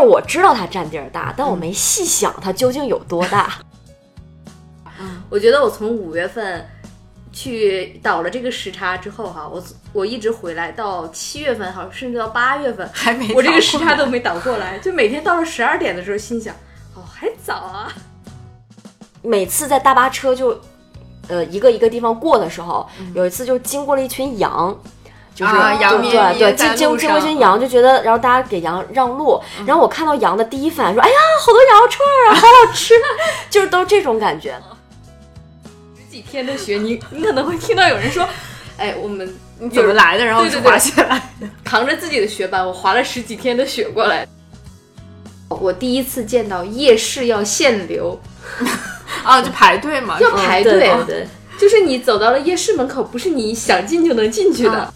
就是我知道它占地儿大，但我没细想它究竟有多大。我觉得我从五月份去倒了这个时差之后哈，我我一直回来到七月份，好像甚至到八月份还没我这个倒过来时差都没倒过来，就每天到了十二点的时候，心想哦还早啊。每次在大巴车就，呃，一个一个地方过的时候，有一次就经过了一群羊。就是、啊羊咩就对对，咩在路经经经过一群羊，就觉得，然后大家给羊让路，然后我看到羊的第一反应说：“哎呀，好多羊肉串儿啊，好好吃！” 就是都这种感觉。十几天的雪，你你可能会听到有人说，哎，我们你怎么来的？然后是对对对滑雪来。扛着自己的雪板，我滑了十几天的雪过来。我第一次见到夜市要限流，啊，就排队嘛。要排队，对对对，就是你走到了夜市门口，不是你想进就能进去的。啊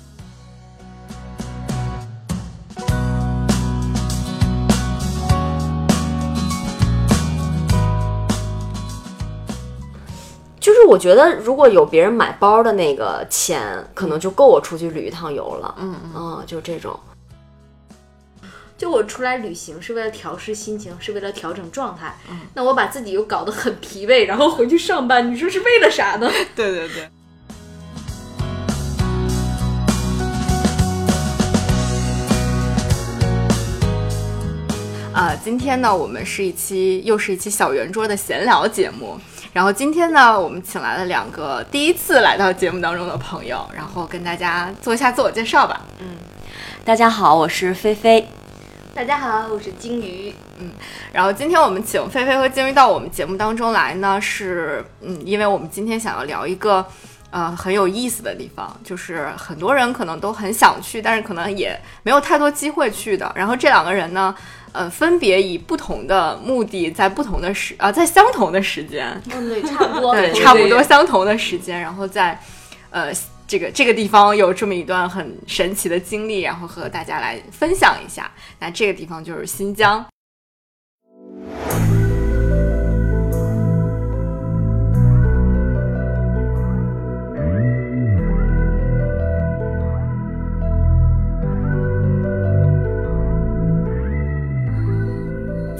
就是我觉得如果有别人买包的那个钱，可能就够我出去旅一趟游了。嗯嗯，就这种。就我出来旅行是为了调试心情，是为了调整状态。那我把自己又搞得很疲惫，然后回去上班，你说是为了啥呢？对 对对。啊，今天呢，我们是一期又是一期小圆桌的闲聊节目。然后今天呢，我们请来了两个第一次来到节目当中的朋友，然后跟大家做一下自我介绍吧。嗯大家好，我是菲菲。大家好，我是金鱼。嗯然后今天我们请菲菲和金鱼到我们节目当中来呢，是嗯，因为我们今天想要聊一个呃很有意思的地方，就是很多人可能都很想去，但是可能也没有太多机会去的。然后这两个人呢，呃，分别以不同的目的，在不同的时啊、在相同的时间，嗯，对，差不多，对，差不多相同的时间，然后在呃这个这个地方有这么一段很神奇的经历，然后和大家来分享一下。那这个地方就是新疆。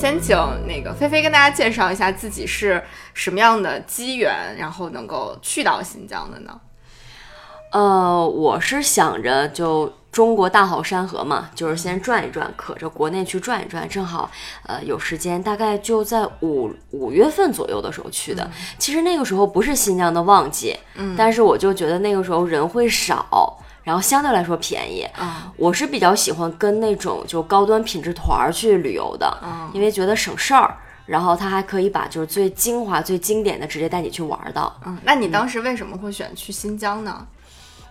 先请那个菲菲跟大家介绍一下自己是什么样的机缘，然后能够去到新疆的呢？呃，我是想着就中国大好山河嘛，就是先转一转，可着国内去转一转，正好呃有时间，大概就在五五月份左右的时候去的。其实那个时候不是新疆的旺季，嗯但是我就觉得那个时候人会少。然后相对来说便宜，啊我是比较喜欢跟那种就高端品质团儿去旅游的，嗯因为觉得省事儿，然后他还可以把就是最精华、最经典的直接带你去玩儿到。嗯，那你当时为什么会选去新疆呢？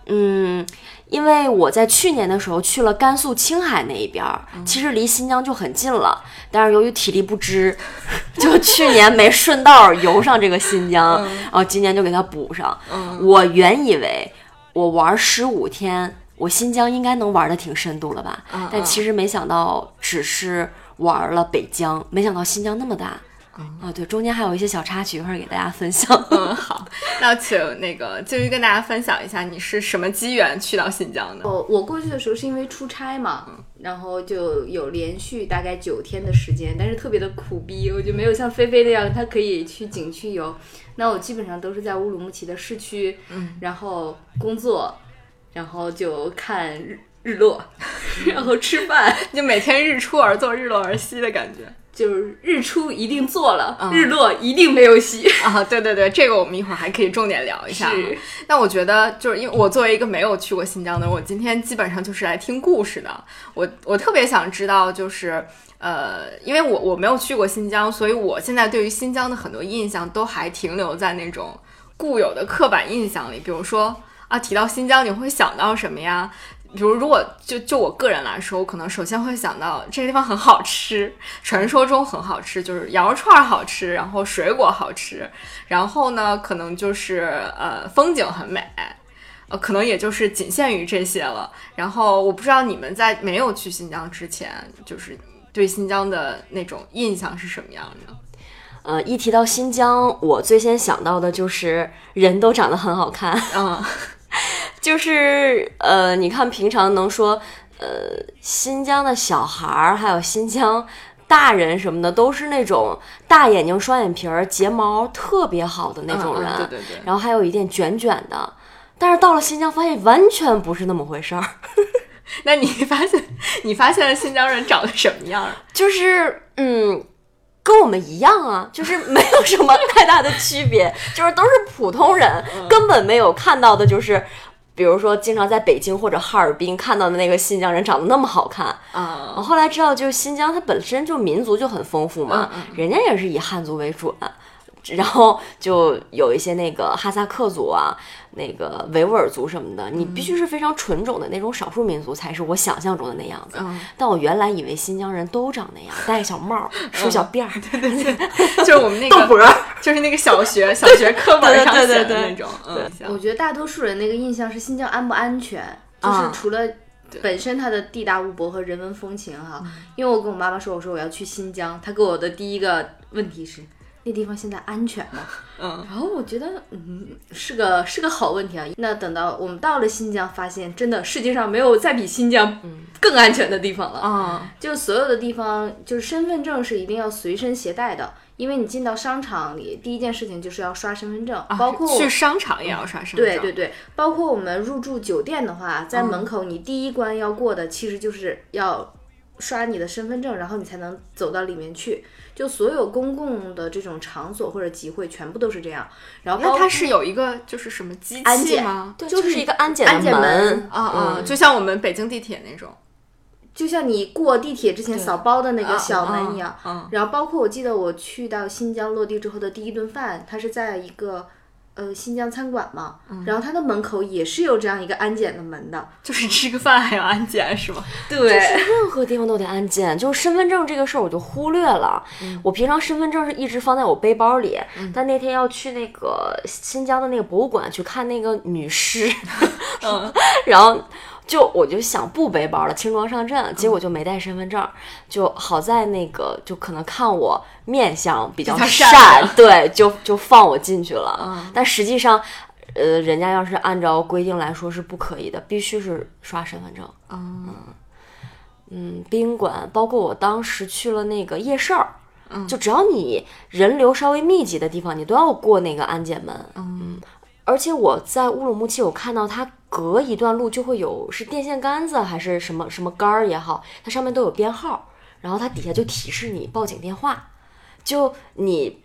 嗯，因为我在去年的时候去了甘肃青海那一边儿，其实离新疆就很近了，但是由于体力不支，就去年没顺道游上这个新疆，然后今年就给它补上。我原以为我玩十五天，我新疆应该能玩的挺深度了吧，但其实没想到只是玩了北疆，没想到新疆那么大。啊，对，中间还有一些小插曲，一会儿给大家分享。嗯，好，那请那个静瑜跟大家分享一下，你是什么机缘去到新疆的？我我过去的时候是因为出差嘛，然后就有连续大概九天的时间，但是特别的苦逼，我就没有像菲菲那样，她可以去景区游。那我基本上都是在乌鲁木齐的市区，嗯，然后工作，然后就看日日落，然后吃饭，就每天日出而作，日落而息的感觉就是日出一定做了，嗯日落一定没有洗。啊！对对对，这个我们一会儿还可以重点聊一下。是，但我觉得，就是因为我作为一个没有去过新疆的人，我今天基本上就是来听故事的。我我特别想知道，就是呃，因为我我没有去过新疆，所以我现在对于新疆的很多印象都还停留在那种固有的刻板印象里。比如说啊，提到新疆，你会想到什么呀？比如，如果就就我个人来说，我可能首先会想到这个地方很好吃，传说中很好吃，就是羊肉串儿好吃，然后水果好吃，然后呢，可能就是呃风景很美，呃，可能也就是仅限于这些了。然后我不知道你们在没有去新疆之前，就是对新疆的那种印象是什么样的？呃，一提到新疆，我最先想到的就是人都长得很好看，嗯 就是呃，你看平常能说呃新疆的小孩儿，还有新疆大人什么的都是那种大眼睛、双眼皮儿、睫毛特别好的那种人，嗯嗯对对对然后还有一点卷卷的。但是到了新疆，发现完全不是那么回事儿，那你发现你发现了新疆人长得什么样儿？就是嗯，跟我们一样啊，就是没有什么太大的区别，就是都是普通人，根本没有看到的，就是比如说经常在北京或者哈尔滨看到的那个新疆人长得那么好看。啊我后来知道，就是新疆它本身就民族就很丰富嘛，嗯人家也是以汉族为准，然后就有一些那个哈萨克族啊，那个维吾尔族什么的，你必须是非常纯种的那种少数民族，才是我想象中的那样子。嗯但我原来以为新疆人都长那样，戴个小帽儿，梳小辫儿，对对对就是我们那个 豆脖儿。就是那个小学小学课本上写的对对对对那种，嗯，我觉得大多数人那个印象是新疆安不安全，就是啊除了本身它的地大物博和人文风情哈。因为我跟我妈妈说，我说我要去新疆，她给我的第一个问题是。那地方现在安全吗？嗯，然后我觉得，嗯，是个是个好问题啊。那等到我们到了新疆，发现真的世界上没有再比新疆更安全的地方了。啊，就所有的地方，就是身份证是一定要随身携带的，因为你进到商场里，第一件事情就是要刷身份证，包括去商场也要刷身份证，对对对，包括我们入住酒店的话，在门口你第一关要过的，其实就是要刷你的身份证，然后你才能走到里面去。就所有公共的这种场所或者集会，全部都是这样。然后包那它是有一个就是什么机器吗？对，就就是是一个安检安检门门啊啊，就像我们北京地铁那种，就像你过地铁之前扫包的那个小门一样。嗯然后包括我记得我去到新疆落地之后的第一顿饭，它是在一个呃新疆餐馆嘛，然后它的门口也是有这样一个安检的门的。就是吃个饭还要安检是吗？对，任何地方都得安检，就是身份证这个事儿我就忽略了。我平常身份证是一直放在我背包里，但那天要去那个新疆的那个博物馆去看那个女尸，然后就我就想不背包了，轻装上阵，结果就没带身份证，就好在那个就可能看我面相比较善善，对，就就放我进去了。但实际上。呃，人家要是按照规定来说是不可以的，必须是刷身份证。嗯，宾馆，包括我当时去了那个夜市就只要你人流稍微密集的地方，你都要过那个安检门。嗯，而且我在乌鲁木齐，我看到它隔一段路就会有是电线杆子还是什么什么杆儿也好，它上面都有编号，然后它底下就提示你报警电话，就你。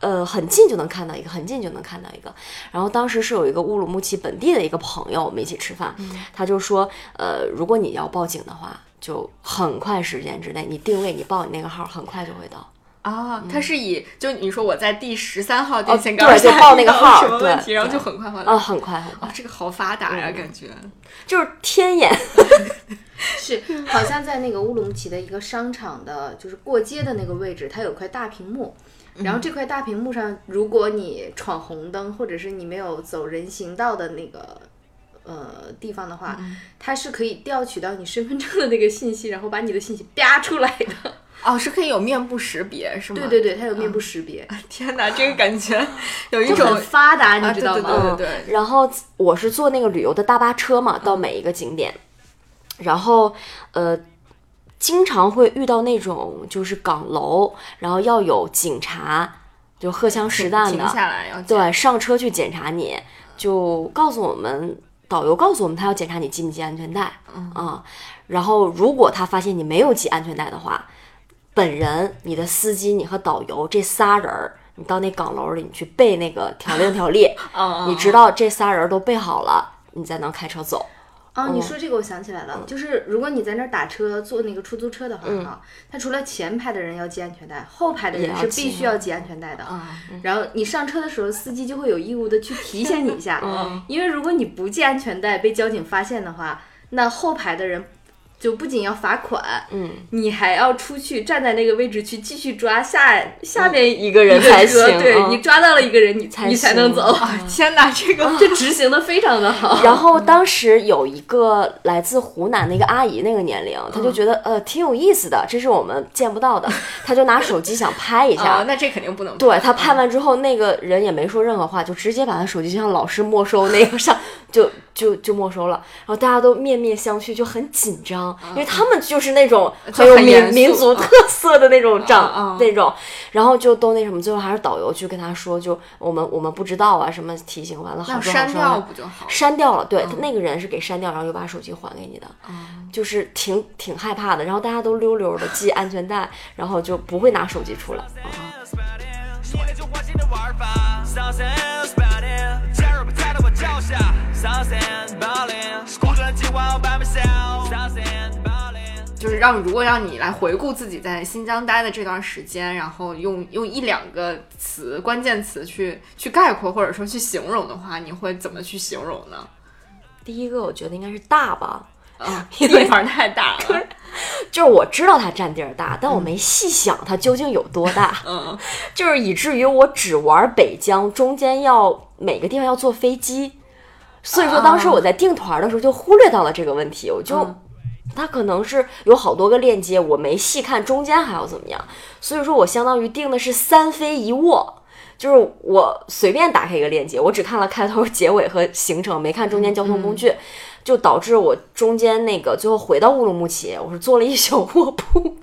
呃，很近就能看到一个，很近就能看到一个。然后当时是有一个乌鲁木齐本地的一个朋友，我们一起吃饭，他就说，呃，如果你要报警的话，就很快时间之内，你定位你报你那个号，很快就会到。啊，它是以就你说我在第十三号电线对杆下就报那个号对什么问题，然后就很快回来。啊，很快很快啊，，这个好发达呀，感觉。就是天眼。是，好像在那个乌鲁木齐的一个商场的，就是过街的那个位置，它有块大屏幕。然后这块大屏幕上，如果你闯红灯，或者是你没有走人行道的那个呃地方的话，它是可以调取到你身份证的那个信息，然后把你的信息啪出来的。哦，是可以有面部识别是吗？对对对，它有面部识别，天哪，这个感觉 有一种很发达，啊你知道吗？对对对对对。然后我是坐那个旅游的大巴车嘛，到每一个景点，然后呃，经常会遇到那种就是岗楼，然后要有警察，就荷枪实弹停的，下来要对，上车去检查你，就告诉我们，导游告诉我们他要检查你系不系安全带，嗯。啊，然后如果他发现你没有系安全带的话，本人、你的司机、你和导游这仨人儿，你到那岗楼里，你去背那个条令条例，哦你知道这仨人儿都背好了，你才能开车走。哦，你说这个我想起来了，就是如果你在那儿打车坐那个出租车的话哈，他除了前排的人要系安全带，后排的人是必须要系安全带的。啊，然后你上车的时候，司机就会有义务的去提醒你一下，因为如果你不系安全带被交警发现的话，那后排的人就不仅要罚款，嗯，你还要出去站在那个位置去继续抓下下面一个人才行嗯对你抓到了一个人，你才你才能走，啊天哪，这个这执行的非常的好。然后当时有一个来自湖南的一个阿姨，那个年龄，她就觉得呃挺有意思的，这是我们见不到的，她就拿手机想拍一下啊，。那这肯定不能对她拍完之后，那个人也没说任何话，就直接把她手机就像老师没收那个上，就就就没收了。然后大家都面面相觑，就很紧张。张，因为他们就是那种很有民民族特色的那种长、那种，然后就都那什么，最后还是导游去跟他说，就我们我们不知道啊，什么提醒完了删掉不就好了？删掉了，对，他那个人是给删掉，然后又把手机还给你的，就是挺挺害怕的。然后大家都溜溜的系安全带，然后就不会拿手机出来。脚下，上山 balling，孤独的计划我办不下，上山 balling。就是让如果让你来回顾自己在新疆待的这段时间，然后用用一两个词关键词去去概括或者说去形容的话，你会怎么去形容呢？第一个我觉得应该是大吧，啊，地方太大了，就是我知道它占地儿大，但我没细想它究竟有多大，嗯，就是以至于我只玩北疆，中间要每个地方要坐飞机，所以说当时我在订团的时候就忽略到了这个问题，我就。嗯。它可能是有好多个链接，我没细看中间还要怎么样，所以说我相当于定的是三飞一卧，就是我随便打开一个链接，我只看了开头、结尾和行程，没看中间交通工具，就导致我中间那个最后回到乌鲁木齐，我是坐了一宿卧铺，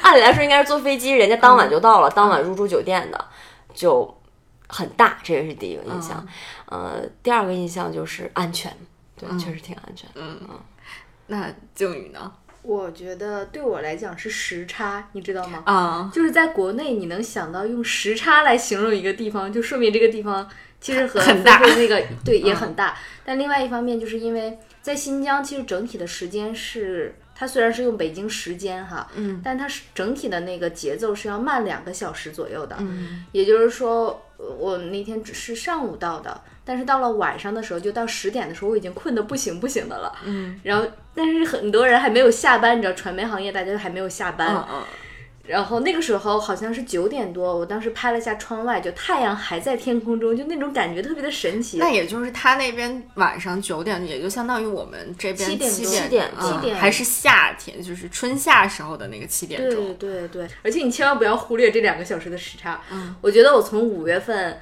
按理来说应该是坐飞机，人家当晚就到了，当晚入住酒店的，就很大，这个是第一个印象。呃，第二个印象就是安全，对，确实挺安全。嗯嗯那静宇呢？我觉得对我来讲是时差，你知道吗？啊，就是在国内，你能想到用时差来形容一个地方，就说明这个地方其实和很大那个 对也很大。但另外一方面，就是因为在新疆，其实整体的时间是它虽然是用北京时间哈，嗯，但它是整体的那个节奏是要慢两个小时左右的。嗯也就是说，呃我那天只是上午到的，但是到了晚上的时候，就到十点的时候，我已经困得不行不行的了。嗯然后，但是很多人还没有下班，你知道，传媒行业大家都还没有下班。嗯嗯，然后那个时候好像是九点多，我当时拍了下窗外，就太阳还在天空中，就那种感觉特别的神奇。那也就是他那边晚上九点，也就相当于我们这边七点多七点七点还是夏天，就是春夏时候的那个七点钟。对对对，而且你千万不要忽略这两个小时的时差。嗯，我觉得我从五月份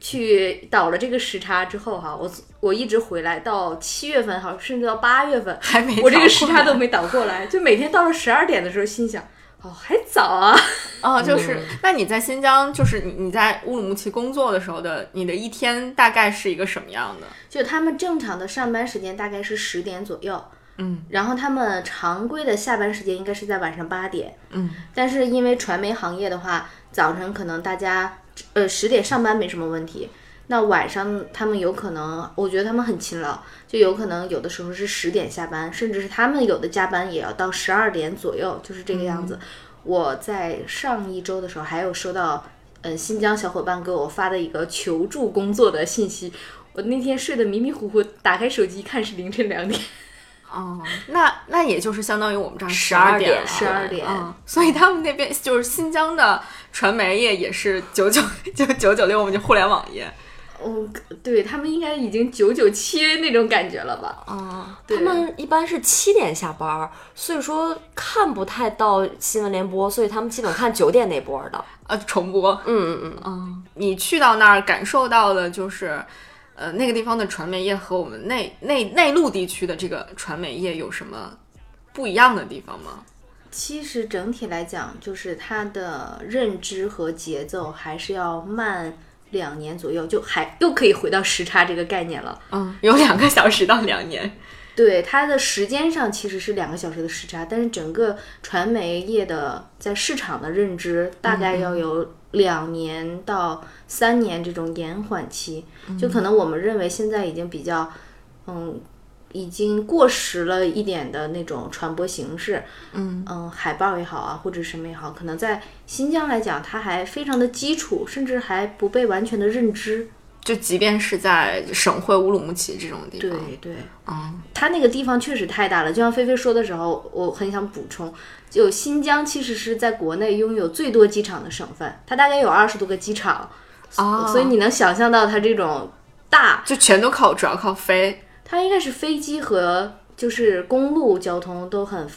去倒了这个时差之后哈，我我一直回来到七月份哈，甚至到八月份，还没我这个时差都没倒过来，就每天到了十二点的时候，心想哦还早啊。哦，就是，那你在新疆，就是你你在乌鲁木齐工作的时候的，你的一天大概是一个什么样的？就他们正常的上班时间大概是十点左右，嗯，然后他们常规的下班时间应该是在晚上八点，嗯，但是因为传媒行业的话，早晨可能大家呃十点上班没什么问题，那晚上他们有可能，我觉得他们很勤劳，就有可能有的时候是十点下班，甚至是他们有的加班也要到十二点左右，就是这个样子。我在上一周的时候还有收到，呃，新疆小伙伴给我发的一个求助工作的信息。我那天睡得迷迷糊糊，打开手机一看是凌晨两点。哦，那那也就是相当于我们这儿十12点点了，12点嗯，所以他们那边就是新疆的传媒业也是九九 就九九六，我们就互联网业。哦，对他们应该已经九九七那种感觉了吧？哦，对他们一般是七点下班儿，所以说看不太到新闻联播，所以他们基本看九点那波儿的。呃，重播。嗯嗯嗯，嗯，你去到那儿感受到的就是，呃，那个地方的传媒业和我们内内内陆地区的这个传媒业有什么不一样的地方吗？其实整体来讲，就是它的认知和节奏还是要慢两年左右，就还又可以回到时差这个概念了。嗯，有两个小时到两年。对它的时间上其实是两个小时的时差，但是整个传媒业的在市场的认知大概要有两年到三年这种延缓期，就可能我们认为现在已经比较，嗯，已经过时了一点的那种传播形式，嗯。嗯，海报也好啊，或者什么也好，可能在新疆来讲，它还非常的基础，甚至还不被完全的认知。就即便是在省会乌鲁木齐这种地对方，对，嗯。它那个地方确实太大了，就像菲菲说的时候，我很想补充，就新疆其实是在国内拥有最多机场的省份，它大概有二十多个机场，哦所以你能想象到它这种大，就全都靠主要靠飞。它应该是飞机和就是公路交通都很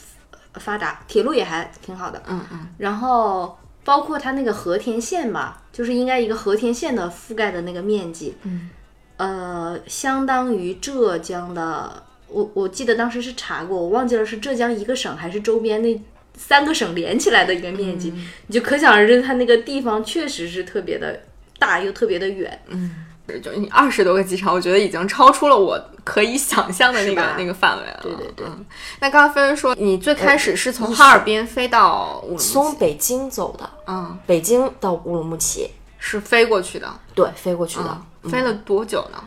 发达，铁路也还挺好的，嗯嗯，然后包括它那个和田县吧，就是应该一个和田县的覆盖的那个面积，嗯，呃，相当于浙江的我我记得当时是查过，我忘记了是浙江一个省还是周边那三个省连起来的一个面积，你就可想而知，它那个地方确实是特别的大又特别的远。就你二十多个机场，我觉得已经超出了我可以想象的那个那个范围了。对对对嗯那刚刚菲菲说，你最开始是从哈尔滨飞到乌鲁木齐，从北京走的，嗯，北京到乌鲁木齐，是飞过去的，对，飞过去的。嗯，飞了多久呢？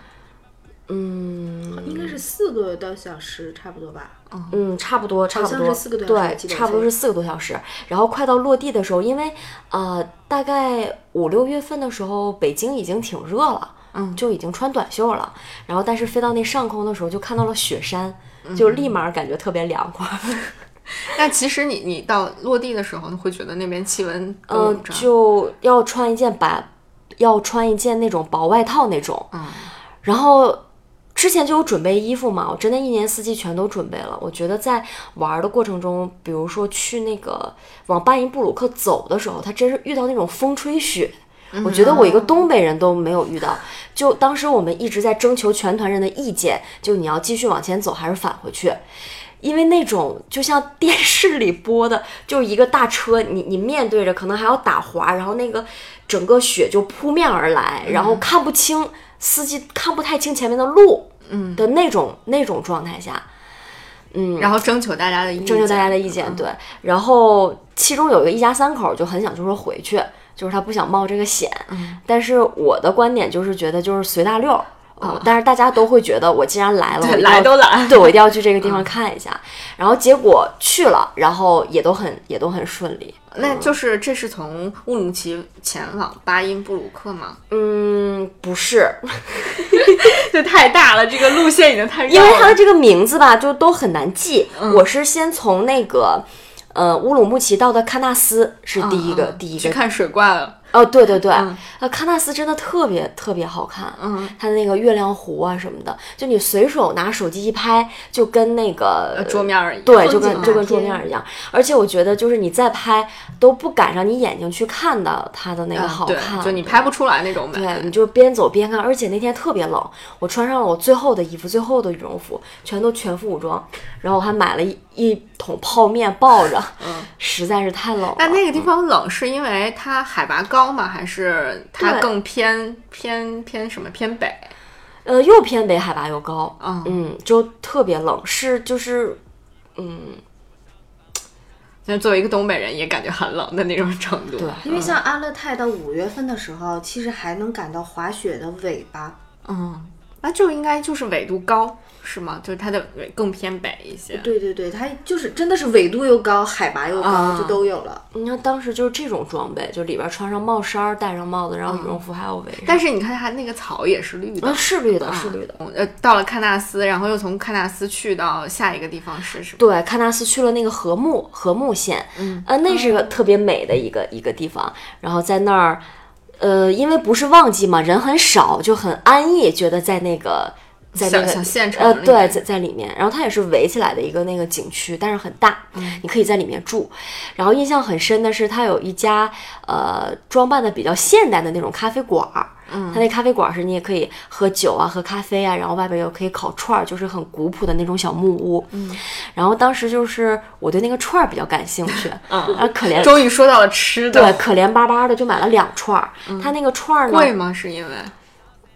嗯应该是四个多小时差不多吧。嗯，差不多，差不多，是四个多小时对，差不多是四个多小时。然后快到落地的时候，因为呃，大概五六月份的时候，北京已经挺热了，嗯就已经穿短袖了。然后但是飞到那上空的时候，就看到了雪山，嗯就立马感觉特别凉快。那其实你你到落地的时候，你会觉得那边气温嗯就要穿一件白，要穿一件那种薄外套那种。嗯然后之前就有准备衣服嘛，我真的一年四季全都准备了。我觉得在玩的过程中，比如说去那个往巴音布鲁克走的时候，他真是遇到那种风吹雪。我觉得我一个东北人都没有遇到。就当时我们一直在征求全团人的意见，就你要继续往前走还是返回去。因为那种就像电视里播的，就是一个大车，你你面对着可能还要打滑，然后那个整个雪就扑面而来，然后看不清司机看不太清前面的路，嗯。的那种那种状态下，嗯，然后征求大家的意见，征求大家的意见，对。然后其中有一个一家三口就很想就说回去，就是他不想冒这个险。嗯但是我的观点就是觉得就是随大溜儿。嗯但是大家都会觉得我既然来了，来都来对我一定要去这个地方看一下。然后结果去了，然后也都很也都很顺利。那就是这是从乌鲁木齐前往巴音布鲁克吗？嗯，不是，就太大了，这个路线已经太因为它的这个名字吧，就都很难记。我是先从那个呃乌鲁木齐到的喀纳斯是第一个、嗯第一个。去看水怪了。哦，对对对，呃，喀纳斯真的特别特别好看，嗯，它的那个月亮湖啊什么的，就你随手拿手机一拍，就跟那个、呃桌面儿一样。对，就跟就跟桌片面一样。而且我觉得就是你再拍都不赶上你眼睛去看到它的那个好看，就你拍不出来那种美。对，你就边走边看，而且那天特别冷，我穿上了我最后的衣服、最后的羽绒服，全都全副武装，然后我还买了一一桶泡面抱着，嗯，实在是太冷了。但那个地方冷是因为它海拔高吗？还是它更偏偏偏什么偏北？呃，又偏北，海拔又高，嗯嗯，就特别冷，是就是，嗯，就作为一个东北人也感觉很冷的那种程度。对，因为像阿勒泰到五月份的时候，其实还能感到滑雪的尾巴。嗯，那就应该就是纬度高是吗？就是它的纬更偏北一些。对对对，它就是真的是纬度又高，海拔又高，啊就都有了。你看当时就是这种装备，就里边穿上帽衫儿，戴上帽子，然后羽绒服还有围上，但是你看它那个草也是绿的嗯，。是绿的，是绿的。呃，到了喀纳斯，然后又从喀纳斯去到下一个地方是什么？对，喀纳斯去了那个禾木禾木县，嗯，呃，那是个特别美的一个一个地方。然后在那儿，呃，因为不是旺季嘛，人很少，就很安逸，觉得在那个在那个小小县城呃，对，在在里面。然后它也是围起来的一个那个景区，但是很大，你可以在里面住。然后印象很深的是，它有一家呃装扮的比较现代的那种咖啡馆儿。嗯，它那咖啡馆儿是你也可以喝酒啊，喝咖啡啊，然后外边又可以烤串儿，就是很古朴的那种小木屋。嗯，然后当时就是我对那个串儿比较感兴趣，嗯，啊可怜终于说到了吃的，对，可怜巴巴的就买了两串儿。它那个串儿呢，贵吗？是因为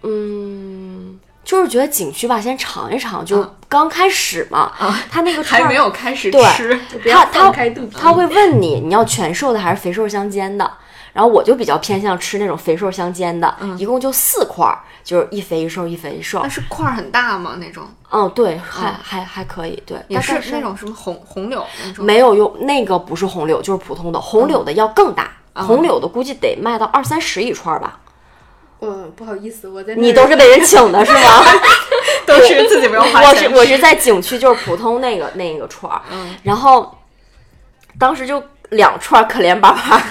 嗯，就是觉得景区吧，先尝一尝，就刚开始嘛。啊，他那个还没有开始对吃，他他。他会问你你要全瘦的还是肥瘦相间的，然后我就比较偏向吃那种肥瘦相间的，一共就四块儿，就是一肥一瘦一肥一瘦那。是块儿很大吗？那种嗯，对，还还还可以，对，也是那种什么红红柳那种？没有用那个不是红柳，就是普通的红柳的要更大，红柳的估计得卖到二三十一串儿吧。嗯，不好意思，我在你都是被人请的是吗？都是自己不用花我是我是在景区就是普通那个那个串儿，嗯然后当时就两串儿可怜巴巴，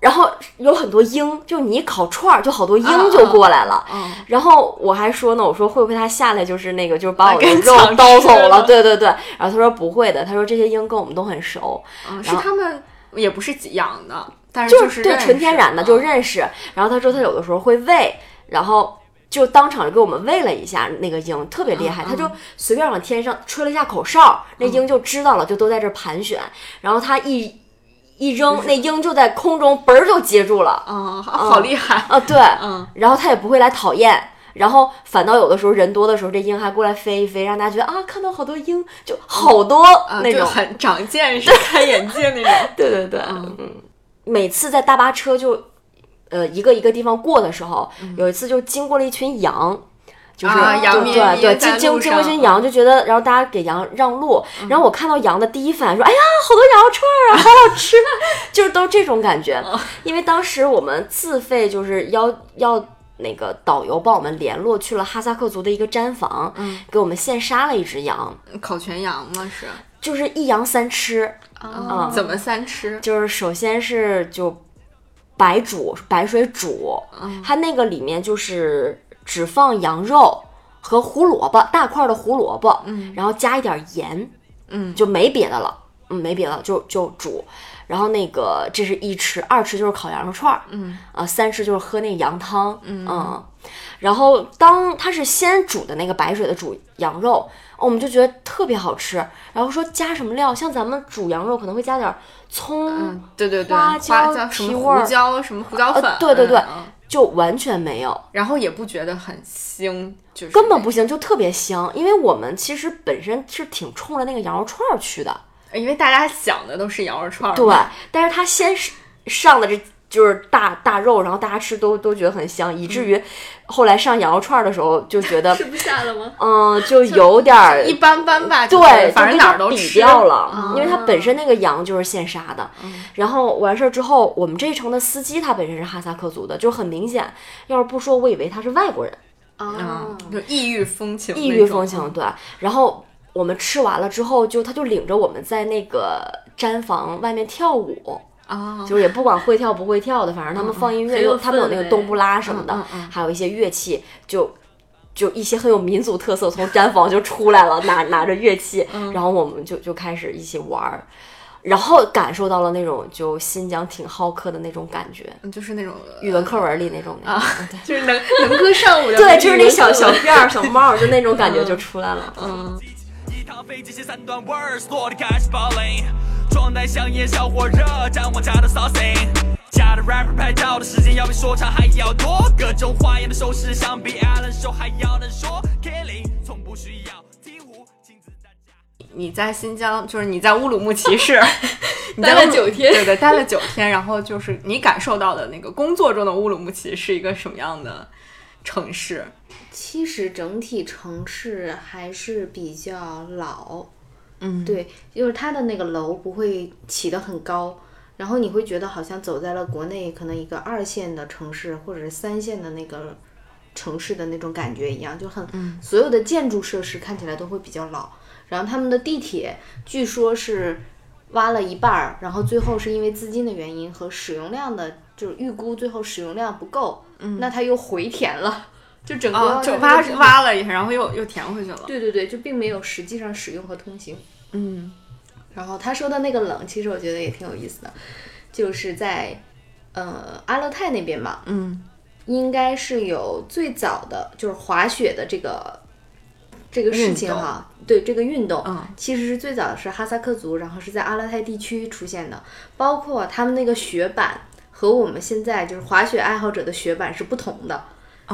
然后有很多鹰，就你一烤串儿，就好多鹰就过来了。嗯然后我还说呢，我说会不会他下来就是那个就是把我的肉抢吃叨走了？了对对对。然后他说不会的，他说这些鹰跟我们都很熟，嗯，是他们也不是养的，但是就是对纯天然的，嗯就认识。然后他说他有的时候会喂，然后就当场就给我们喂了一下那个鹰，特别厉害，他就随便往天上吹了一下口哨，那鹰就知道了，就都在这盘旋，然后他一一扔，那鹰就在空中嘣儿就接住了。啊，好厉害！啊，对，嗯，然后他也不会来讨厌，然后反倒有的时候人多的时候，这鹰还过来飞一飞，让大家觉得啊，看到好多鹰，就好多啊，那种，长见 识、开眼界那种。对对对，嗯，每次在大巴车就呃一个一个地方过的时候，有一次就经过了一群羊。就是、啊羊对对经经经过一群羊，就觉得，然后大家给羊让路，然后我看到羊的第一反应说：“哎呀，好多羊肉串啊，好好吃！” 就是都是这种感觉。因为当时我们自费就是要要那个导游帮我们联络去了哈萨克族的一个毡房，给我们现杀了一只羊，烤全羊嘛？是？就是一羊三吃，哦。怎么三吃？就是首先是就白煮白水煮，它那个里面就是只放羊肉和胡萝卜大块的胡萝卜，然后加一点盐，嗯。就没别的了，嗯，没别的，就就煮。然后那个这是一吃，二吃就是烤羊肉串儿，嗯。啊，三吃就是喝那羊汤，嗯。然后当它是先煮的那个白水的煮羊肉，我们就觉得特别好吃。然后说加什么料，像咱们煮羊肉可能会加点葱，嗯，对对对，花椒椒什么提味胡椒什么胡椒粉呃，对对对就完全没有，然后也不觉得很腥，就是根本不腥，就特别香。因为我们其实本身是挺冲着那个羊肉串儿去的，因为大家想的都是羊肉串儿，对。但是他先是上的这就是大大肉，然后大家吃都都觉得很香，以至于后来上羊肉串儿的时候就觉得，吃不下了吗？嗯，就有点儿一般般吧，对，反正哪儿都吃掉了，因为它本身那个羊就是现杀的。然后完事儿之后，我们这一程的司机他本身是哈萨克族的，就很明显，要是不说，我以为他是外国人。啊嗯，，就异域风情，异域风情，。对。然后我们吃完了之后，就他就领着我们在那个毡房外面跳舞，啊，就是也不管会跳不会跳的，反正他们放音乐，很有有他们有那个冬不拉什么的，还有一些乐器，就。就一些很有民族特色，从毡房就出来了，拿 拿着乐器，嗯然后我们就就开始一起玩儿，然后感受到了那种就新疆挺好客的那种感觉，嗯就是那种语文课文里那种啊 对就是能能歌善舞的，对，就是那小小辫儿、小帽儿，就那种感觉就出来了。嗯，一趟飞机写三段 words 落地开始 falling，状态像烟小火热，展望家的 saucing。假的 rapper 拍照的时间要比说唱还要多，各种花样的手势，相比 Allen 手还要能说。Killing 从不需要亲自在家。你在新疆，就是你在乌鲁木齐市，你待了九天对对，待了九天，然后就是你感受到的那个工作中的乌鲁木齐是一个什么样的城市？其实整体城市还是比较老，嗯，对，就是它的那个楼不会起得很高，然后你会觉得好像走在了国内可能一个二线的城市或者是三线的那个城市的那种感觉一样，就很、所有的建筑设施看起来都会比较老。然后他们的地铁据说是挖了一半儿，然后最后是因为资金的原因和使用量的，就是预估最后使用量不够，那他又回填了，就整个啊，就它这个挖挖了一下，然后又又填回去了。对对对，就并没有实际上使用和通行。嗯然后他说的那个冷，其实我觉得也挺有意思的，就是在呃阿勒泰那边嘛，嗯应该是有最早的就是滑雪的这个这个事情哈，对这个运动，嗯其实是最早是哈萨克族，然后是在阿勒泰地区出现的，包括他们那个雪板和我们现在就是滑雪爱好者的雪板是不同的。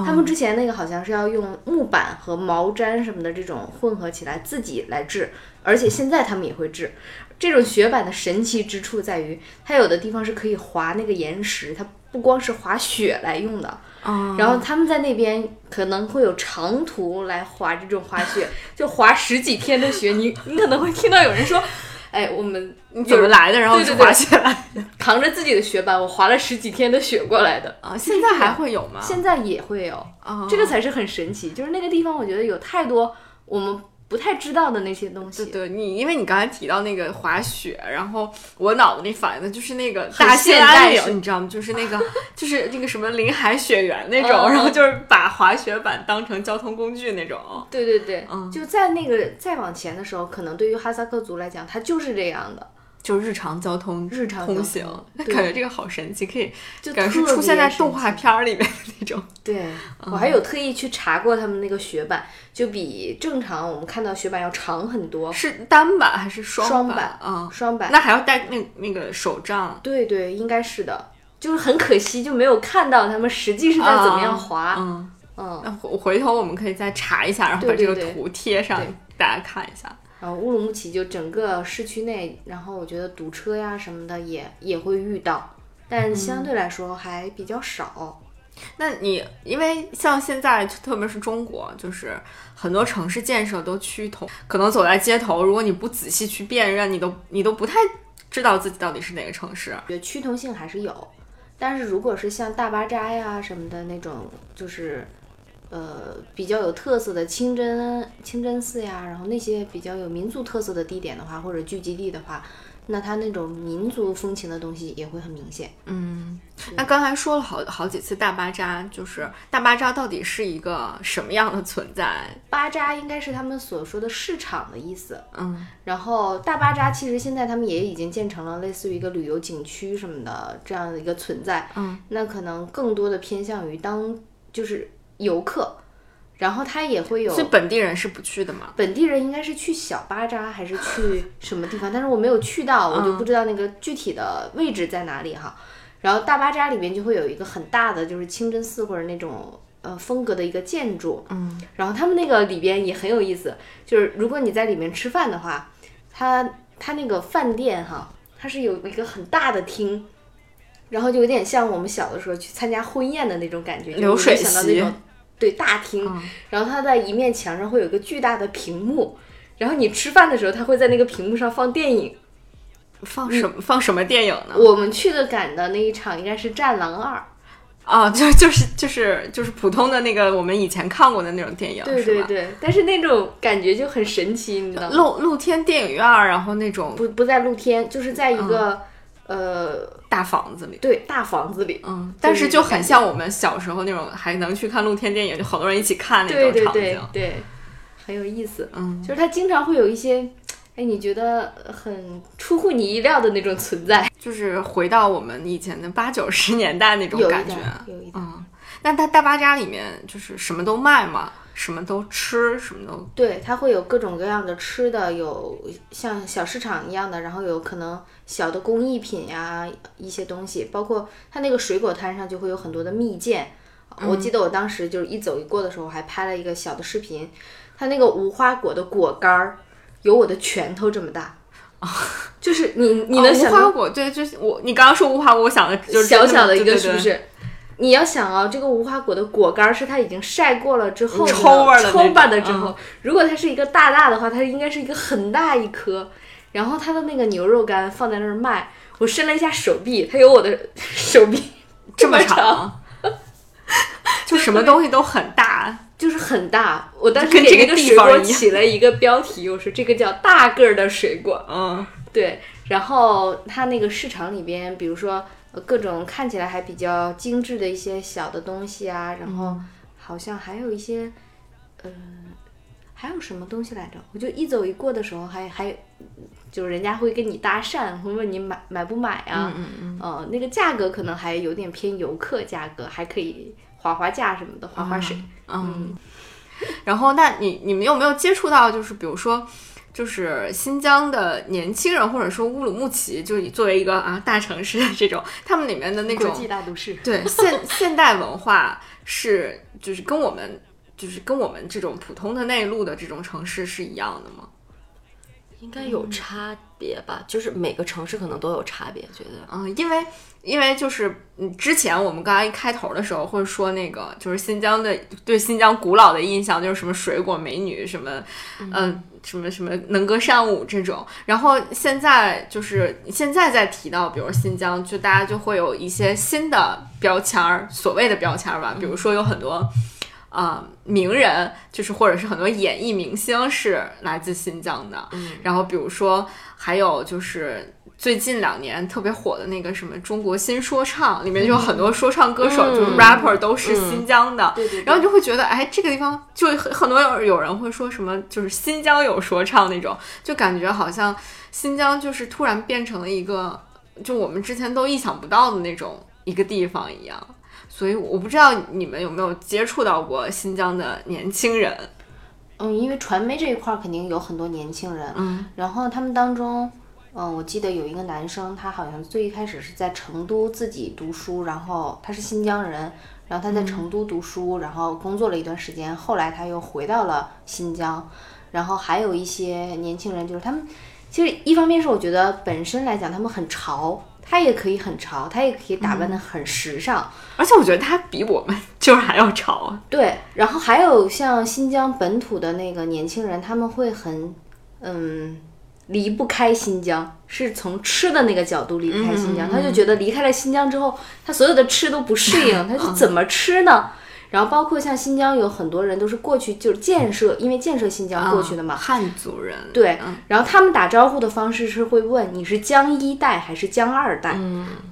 他们之前那个好像是要用木板和毛毡什么的这种混合起来自己来制，而且现在他们也会制。这种雪板的神奇之处在于，它有的地方是可以滑那个岩石，它不光是滑雪来用的。啊，然后他们在那边可能会有长途来滑这种滑雪，就滑十几天的雪。你你可能会听到有人说：“哎，我们你怎么来的？然后就对对对滑雪来的 扛着自己的雪板，我滑了十几天的雪过来的。”啊？现在还会有吗？现在也会有，啊，这个才是很神奇。就是那个地方，我觉得有太多我们不太知道的那些东西。对对你，因为你刚才提到那个滑雪，然后我脑子里反应的就是那个大很兴安岭，你知道吗？就是那个，就是那个什么临海雪原那种，然后就是把滑雪板当成交通工具那种。对对对，嗯就在那个再往前的时候，可能对于哈萨克族来讲，它就是这样的。就日常交通日常交通通行，那感觉这个好神奇，可以就感觉是出现在动画片儿里面的那种。对我还有特意去查过他们那个雪板，就比正常我们看到雪板要长很多，是单板还是双板双板？啊、双板。那还要带那那个手杖。对对，应该是的。就是很可惜，就没有看到他们实际是在怎么样滑。嗯，嗯，那回回头我们可以再查一下，然后把这个图贴上对，大家看一下。乌鲁木齐就整个市区内，然后我觉得堵车呀什么的也也会遇到，但相对来说还比较少。那你因为像现在，特别是中国，就是很多城市建设都趋同，可能走在街头，如果你不仔细去辨认，你都你都不太知道自己到底是哪个城市。觉得趋同性还是有，但是如果是像大巴扎呀什么的那种，就是呃比较有特色的清真清真寺呀，然后那些比较有民族特色的地点的话，或者聚集地的话，那它那种民族风情的东西也会很明显。嗯，那刚才说了好好几次大巴扎，就是大巴扎到底是一个什么样的存在？巴扎应该是他们所说的市场的意思，嗯。然后大巴扎其实现在他们也已经建成了类似于一个旅游景区什么的这样的一个存在，嗯，那可能更多的偏向于当就是游客，然后他也会有所以本地人是不去的嘛？本地人应该是去小巴扎还是去什么地方，但是我没有去到，我就不知道那个具体的位置在哪里哈。然后大巴扎里面就会有一个很大的就是清真寺或者那种呃风格的一个建筑，嗯，然后他们那个里边也很有意思，就是如果你在里面吃饭的话，它它那个饭店哈，它是有一个很大的厅。然后就有点像我们小的时候去参加婚宴的那种感觉，流水你会想到那席种对大厅，嗯然后它在一面墙上会有一个巨大的屏幕，然后你吃饭的时候，它会在那个屏幕上放电影。放什么、放什么电影呢？我们去的赶的那一场应该是《战狼二啊，就就是就是就是普通的那个我们以前看过的那种电影，》，对？对对，但是那种感觉就很神奇，你知道吗？露露天电影院儿，然后那种不不在露天，就是在一个、呃大房子里。对大房子里。嗯，但是就很像我们小时候那种还能去看露天电影，就好多人一起看那种场景。对对，很有意思。嗯，就是它经常会有一些，哎，你觉得很出乎你意料的那种存在，就是回到我们以前的八九十年代那种有一感觉。点，有一点。嗯，那它大巴扎里面就是什么都卖嘛，什么都吃，什么都对，它会有各种各样的吃的，有像小市场一样的，然后有可能小的工艺品呀，一些东西，包括它那个水果摊上就会有很多的蜜饯。我记得我当时就是一走一过的时候，还拍了一个小的视频，它那个无花果的果干儿有我的拳头这么大，就是你你能哦想到无花果？对，就是我你刚刚说无花果，我想的就是小小的一个对对对是不是？你要想啊，这个无花果的果干儿是它已经晒过了之后的 抽味儿的之后，嗯如果它是一个大大的话，它应该是一个很大一颗。然后它的那个牛肉干放在那儿卖，我伸了一下手臂，它有我的 手臂 这么么长，就什么东西都很大。就是很大。我当时给这个水果起了一个标题，我说这个叫大个儿的水果。嗯，对，然后它那个市场里边，比如说呃各种看起来还比较精致的一些小的东西啊，然后好像还有一些，呃，还有什么东西来着？我就一走一过的时候还，还就是人家会跟你搭讪，会问你买买不买啊？嗯嗯呃，那个价格可能还有点偏游客价格，还可以划划价什么的，划划水。嗯。然后，那你你们有没有接触到，就是比如说，就是新疆的年轻人，或者说乌鲁木齐，就以作为一个啊大城市的这种，他们里面的那种国际大都市。对现现代文化是就是跟我们就是跟我们这种普通的内陆的这种城市是一样的吗？应该有差别吧，就是每个城市可能都有差别，觉得。嗯，因为因为就是嗯，之前我们刚刚一开头的时候会说那个，就是新疆的对新疆古老的印象就是什么水果美女，什么嗯、什么什么能歌善舞这种。然后现在就是现在再提到，比如新疆，就大家就会有一些新的标签儿，所谓的标签儿吧，比如说有很多。啊、名人，就是或者是很多演艺明星是来自新疆的。嗯然后比如说还有就是。最近两年特别火的那个什么中国新说唱，里面就有很多说唱歌手，嗯就是 rapper 都是新疆的，对对对然后就会觉得，哎，这个地方就很很多有有人会说什么，就是新疆有说唱那种，就感觉好像新疆就是突然变成了一个，就我们之前都意想不到的那种一个地方一样。所以我不知道你们有没有接触到过新疆的年轻人，嗯，因为传媒这一块儿肯定有很多年轻人，嗯，然后他们当中，嗯，我记得有一个男生，他好像最一开始是在成都自己读书，然后他是新疆人，然后他在成都读书，然后工作了一段时间，后来他又回到了新疆，然后还有一些年轻人，就是他们，其实一方面是我觉得本身来讲他们很潮，他也可以很潮，他也可以打扮得很时尚，而且我觉得他比我们就是还要潮。对，然后还有像新疆本土的那个年轻人，他们会很，嗯，离不开新疆，是从吃的那个角度离不开新疆，他就觉得离开了新疆之后，他所有的吃都不适应，他就怎么吃呢？然后包括像新疆有很多人都是过去就是建设，因为建设新疆过去的嘛，汉族人，对嗯，然后他们打招呼的方式是会问你是江一代还是江二代，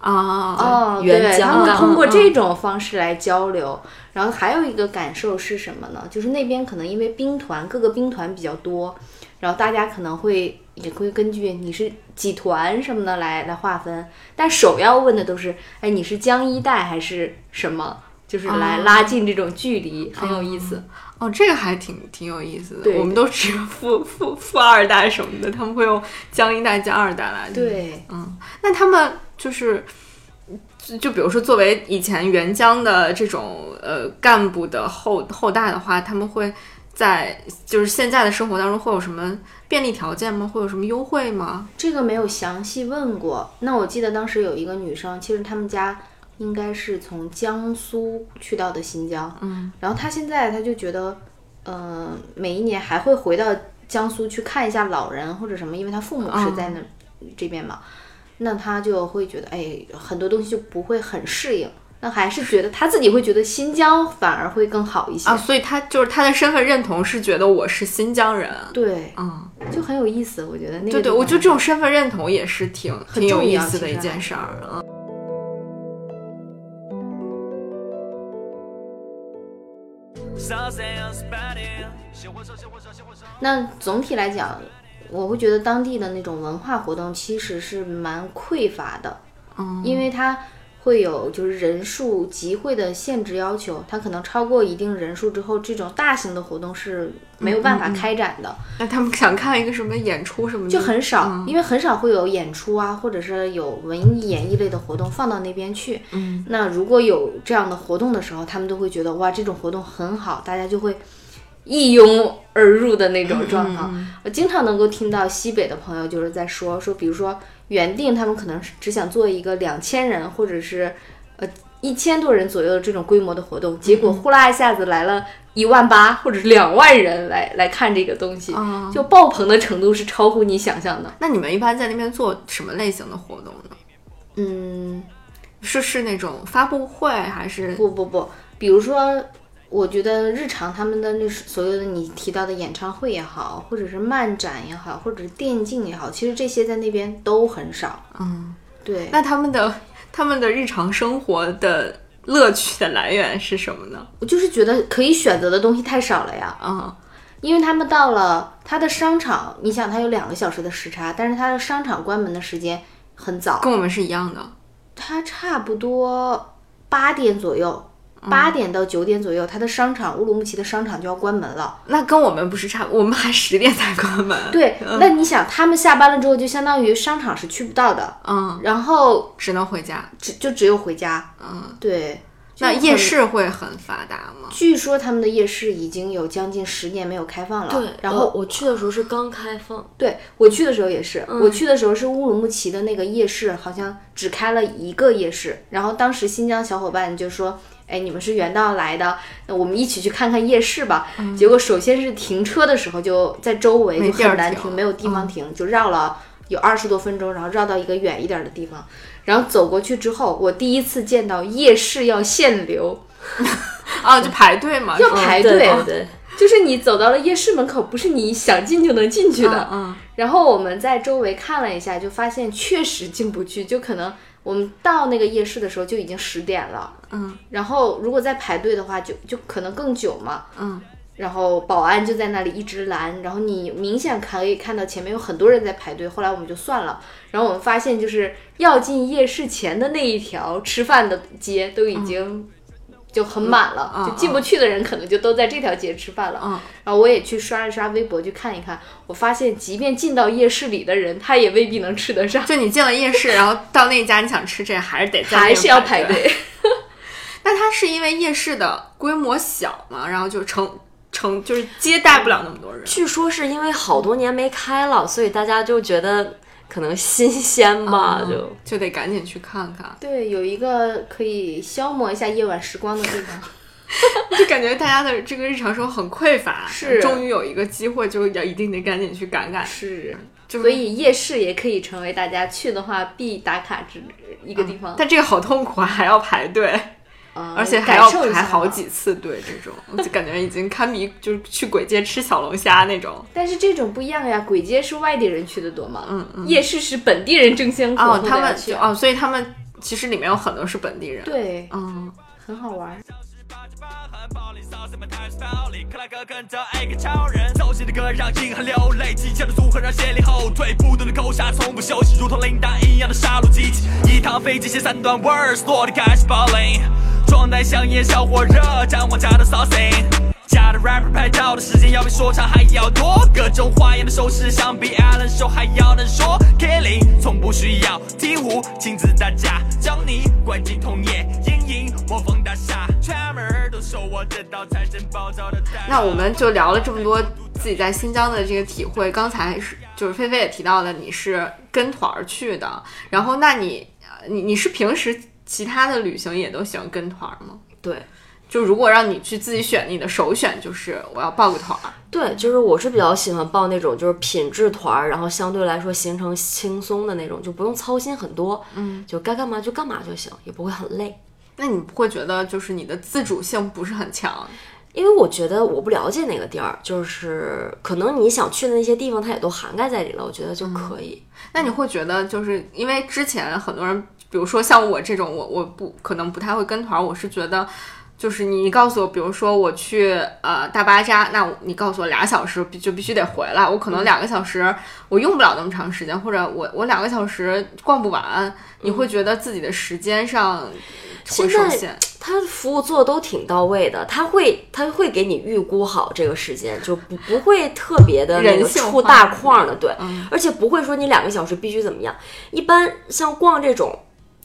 啊，哦，原对，他们通过嗯这种方式来交流。然后还有一个感受是什么呢？就是那边可能因为兵团，各个兵团比较多，然后大家可能会也会根据你是几团什么的来来划分，但首要问的都是，哎，你是江一代还是什么？就是来拉近这种距离，很有意思。哦，这个还挺挺有意思的。我们都只有 富富富二代什么的，他们会用江一代、江二代来。，对，嗯，那他们就是。就就比如说，作为以前援疆的这种呃干部的后后代的话，他们会在就是现在的生活当中会有什么便利条件吗？会有什么优惠吗？这个没有详细问过。那我记得当时有一个女生，其实他们家应该是从江苏去到的新疆，嗯，然后他现在他就觉得，呃，每一年还会回到江苏去看一下老人或者什么，因为他父母是在那、这边嘛，那他就会觉得，哎，很多东西就不会很适应。那还是觉得他自己会觉得新疆反而会更好一些。啊，所以他就是他的身份认同是觉得我是新疆人。对，嗯，就很有意思，我觉得那个对对，我觉得这种身份认同也是挺挺有意思的一件事儿。嗯那总体来讲，我会觉得当地的那种文化活动其实是蛮匮乏的，嗯，因为它会有就是人数集会的限制要求，它可能超过一定人数之后，这种大型的活动是没有办法开展的，那他们想看一个什么演出什么的，就很少，嗯因为很少会有演出啊，或者是有文艺演艺类的活动放到那边去。嗯，那如果有这样的活动的时候，他们都会觉得哇，这种活动很好，大家就会一拥而入的那种状况。我经常能够听到西北的朋友就是在说说，比如说原定他们可能是只想做一个两千人或者是呃一千多人左右的这种规模的活动，结果呼啦一下子来了一万八或者是两万人来来看这个东西，啊就爆棚的程度是超乎你想象的。那你们一般在那边做什么类型的活动呢？嗯，是是那种发布会还是？不不不，比如说，我觉得日常他们的那所有的你提到的演唱会也好，或者是漫展也好，或者是电竞也好，其实这些在那边都很少。嗯，对，那他们的他们的日常生活的乐趣的来源是什么呢？我就是觉得可以选择的东西太少了呀。嗯因为他们到了他的商场，你想他有两个小时的时差，但是他的商场关门的时间很早，跟我们是一样的。他差不多八点左右，八点到九点左右，他的商场乌鲁木齐的商场就要关门了。那跟我们不是差，我们还十点才关门。，对，那你想，他们下班了之后，就相当于商场是去不到的，嗯，然后只能回家。只就只有回家。嗯，对，那夜市会很发达吗？据说他们的夜市已经有将近十年没有开放了。对，然后呃我去的时候是刚开放，对我去的时候也是，我去的时候是乌鲁木齐的那个夜市，好像只开了一个夜市。然后当时新疆小伙伴就说：“哎，你们是原道来的，那我们一起去看看夜市吧。结果首先是停车的时候就在周围就很难停，没有地方停，就绕了有二十多分钟，然后绕到一个远一点的地方。然后走过去之后，我第一次见到夜市要限流。啊，就排队嘛，要排队嗯对对就是你走到了夜市门口，不是你想进就能进去的。嗯然后我们在周围看了一下，就发现确实进不去，就可能我们到那个夜市的时候就已经十点了。嗯，然后如果再排队的话，就就可能更久嘛。嗯，然后保安就在那里一直拦，然后你明显可以看到前面有很多人在排队。后来我们就算了，然后我们发现就是要进夜市前的那一条吃饭的街都已经就很满了，就进不去的人可能就都在这条街吃饭了。嗯然后我也去刷一刷微博去看一看，我发现即便进到夜市里的人，他也未必能吃得上，就你进了夜市，然后到那家你想吃这还是得还是要排排。队。那它是因为夜市的规模小嘛，然后就成。成就是接待不了那么多人。据说是因为好多年没开了，所以大家就觉得可能新鲜吧，嗯就。就得赶紧去看看，对，有一个可以消磨一下夜晚时光的地方。就感觉大家的这个日常生活很匮乏，是。终于有一个机会，就要一定得赶紧去赶赶。是，就是所以夜市也可以成为大家去的话必打卡之一个地方，但这个好痛苦啊，还要排队，嗯而且还要。排好几次队，这种就感觉已经堪比就是去簋街吃小龙虾那种。但是这种不一样呀，簋街是外地人去的多嘛，嗯嗯，夜市是本地人争先恐哦，后他的要去们就哦，所以他们其实里面有很多是本地人。，对，嗯，很好玩。克拉克跟着爱个超人，走心的歌让硬汉流泪，技巧的组合让后退，不断的扣杀，从不休息，如同铃铛一样的杀戮机器。一趟飞机写三段 verse，落地开始 balling，状态香烟小火热，展望家的 saucing。假的 rapper 拍照的时间要比说唱还要多，各种花样的手势相比 Allen 手还要能说。Killing 从不需要醍醐，亲自打架，将你关进童年阴影，魔风大厦，全门都说我这道财神暴躁的蛋。那我们就聊了这么多自己在新疆的这个体会。刚才是就是菲菲也提到了你是跟团去的，然后那你呃你你是平时其他的旅行也都喜欢跟团儿吗？对就如果让你去自己选，你的首选就是我要报个团儿。对，就是我是比较喜欢报那种就是品质团儿，然后相对来说行程轻松的那种，就不用操心很多，嗯，就该干嘛就干嘛就行，也不会很累。那你不会觉得就是你的自主性不是很强？因为我觉得我不了解那个地儿，就是可能你想去的那些地方，它也都涵盖在里了，我觉得就可以。那你会觉得就是因为之前很多人，比如说像我这种，我我不可能不太会跟团儿，我是觉得。就是你告诉我，比如说我去呃大巴扎，那你告诉我俩小时就必须得回来，我可能两个小时我用不了那么长时间，或者我我两个小时逛不完，你会觉得自己的时间上会受限。他服务做的都挺到位的，他会他会给你预估好这个时间，就不不会特别的那个人性化出大框的，对，嗯而且不会说你两个小时必须怎么样。一般像逛这种，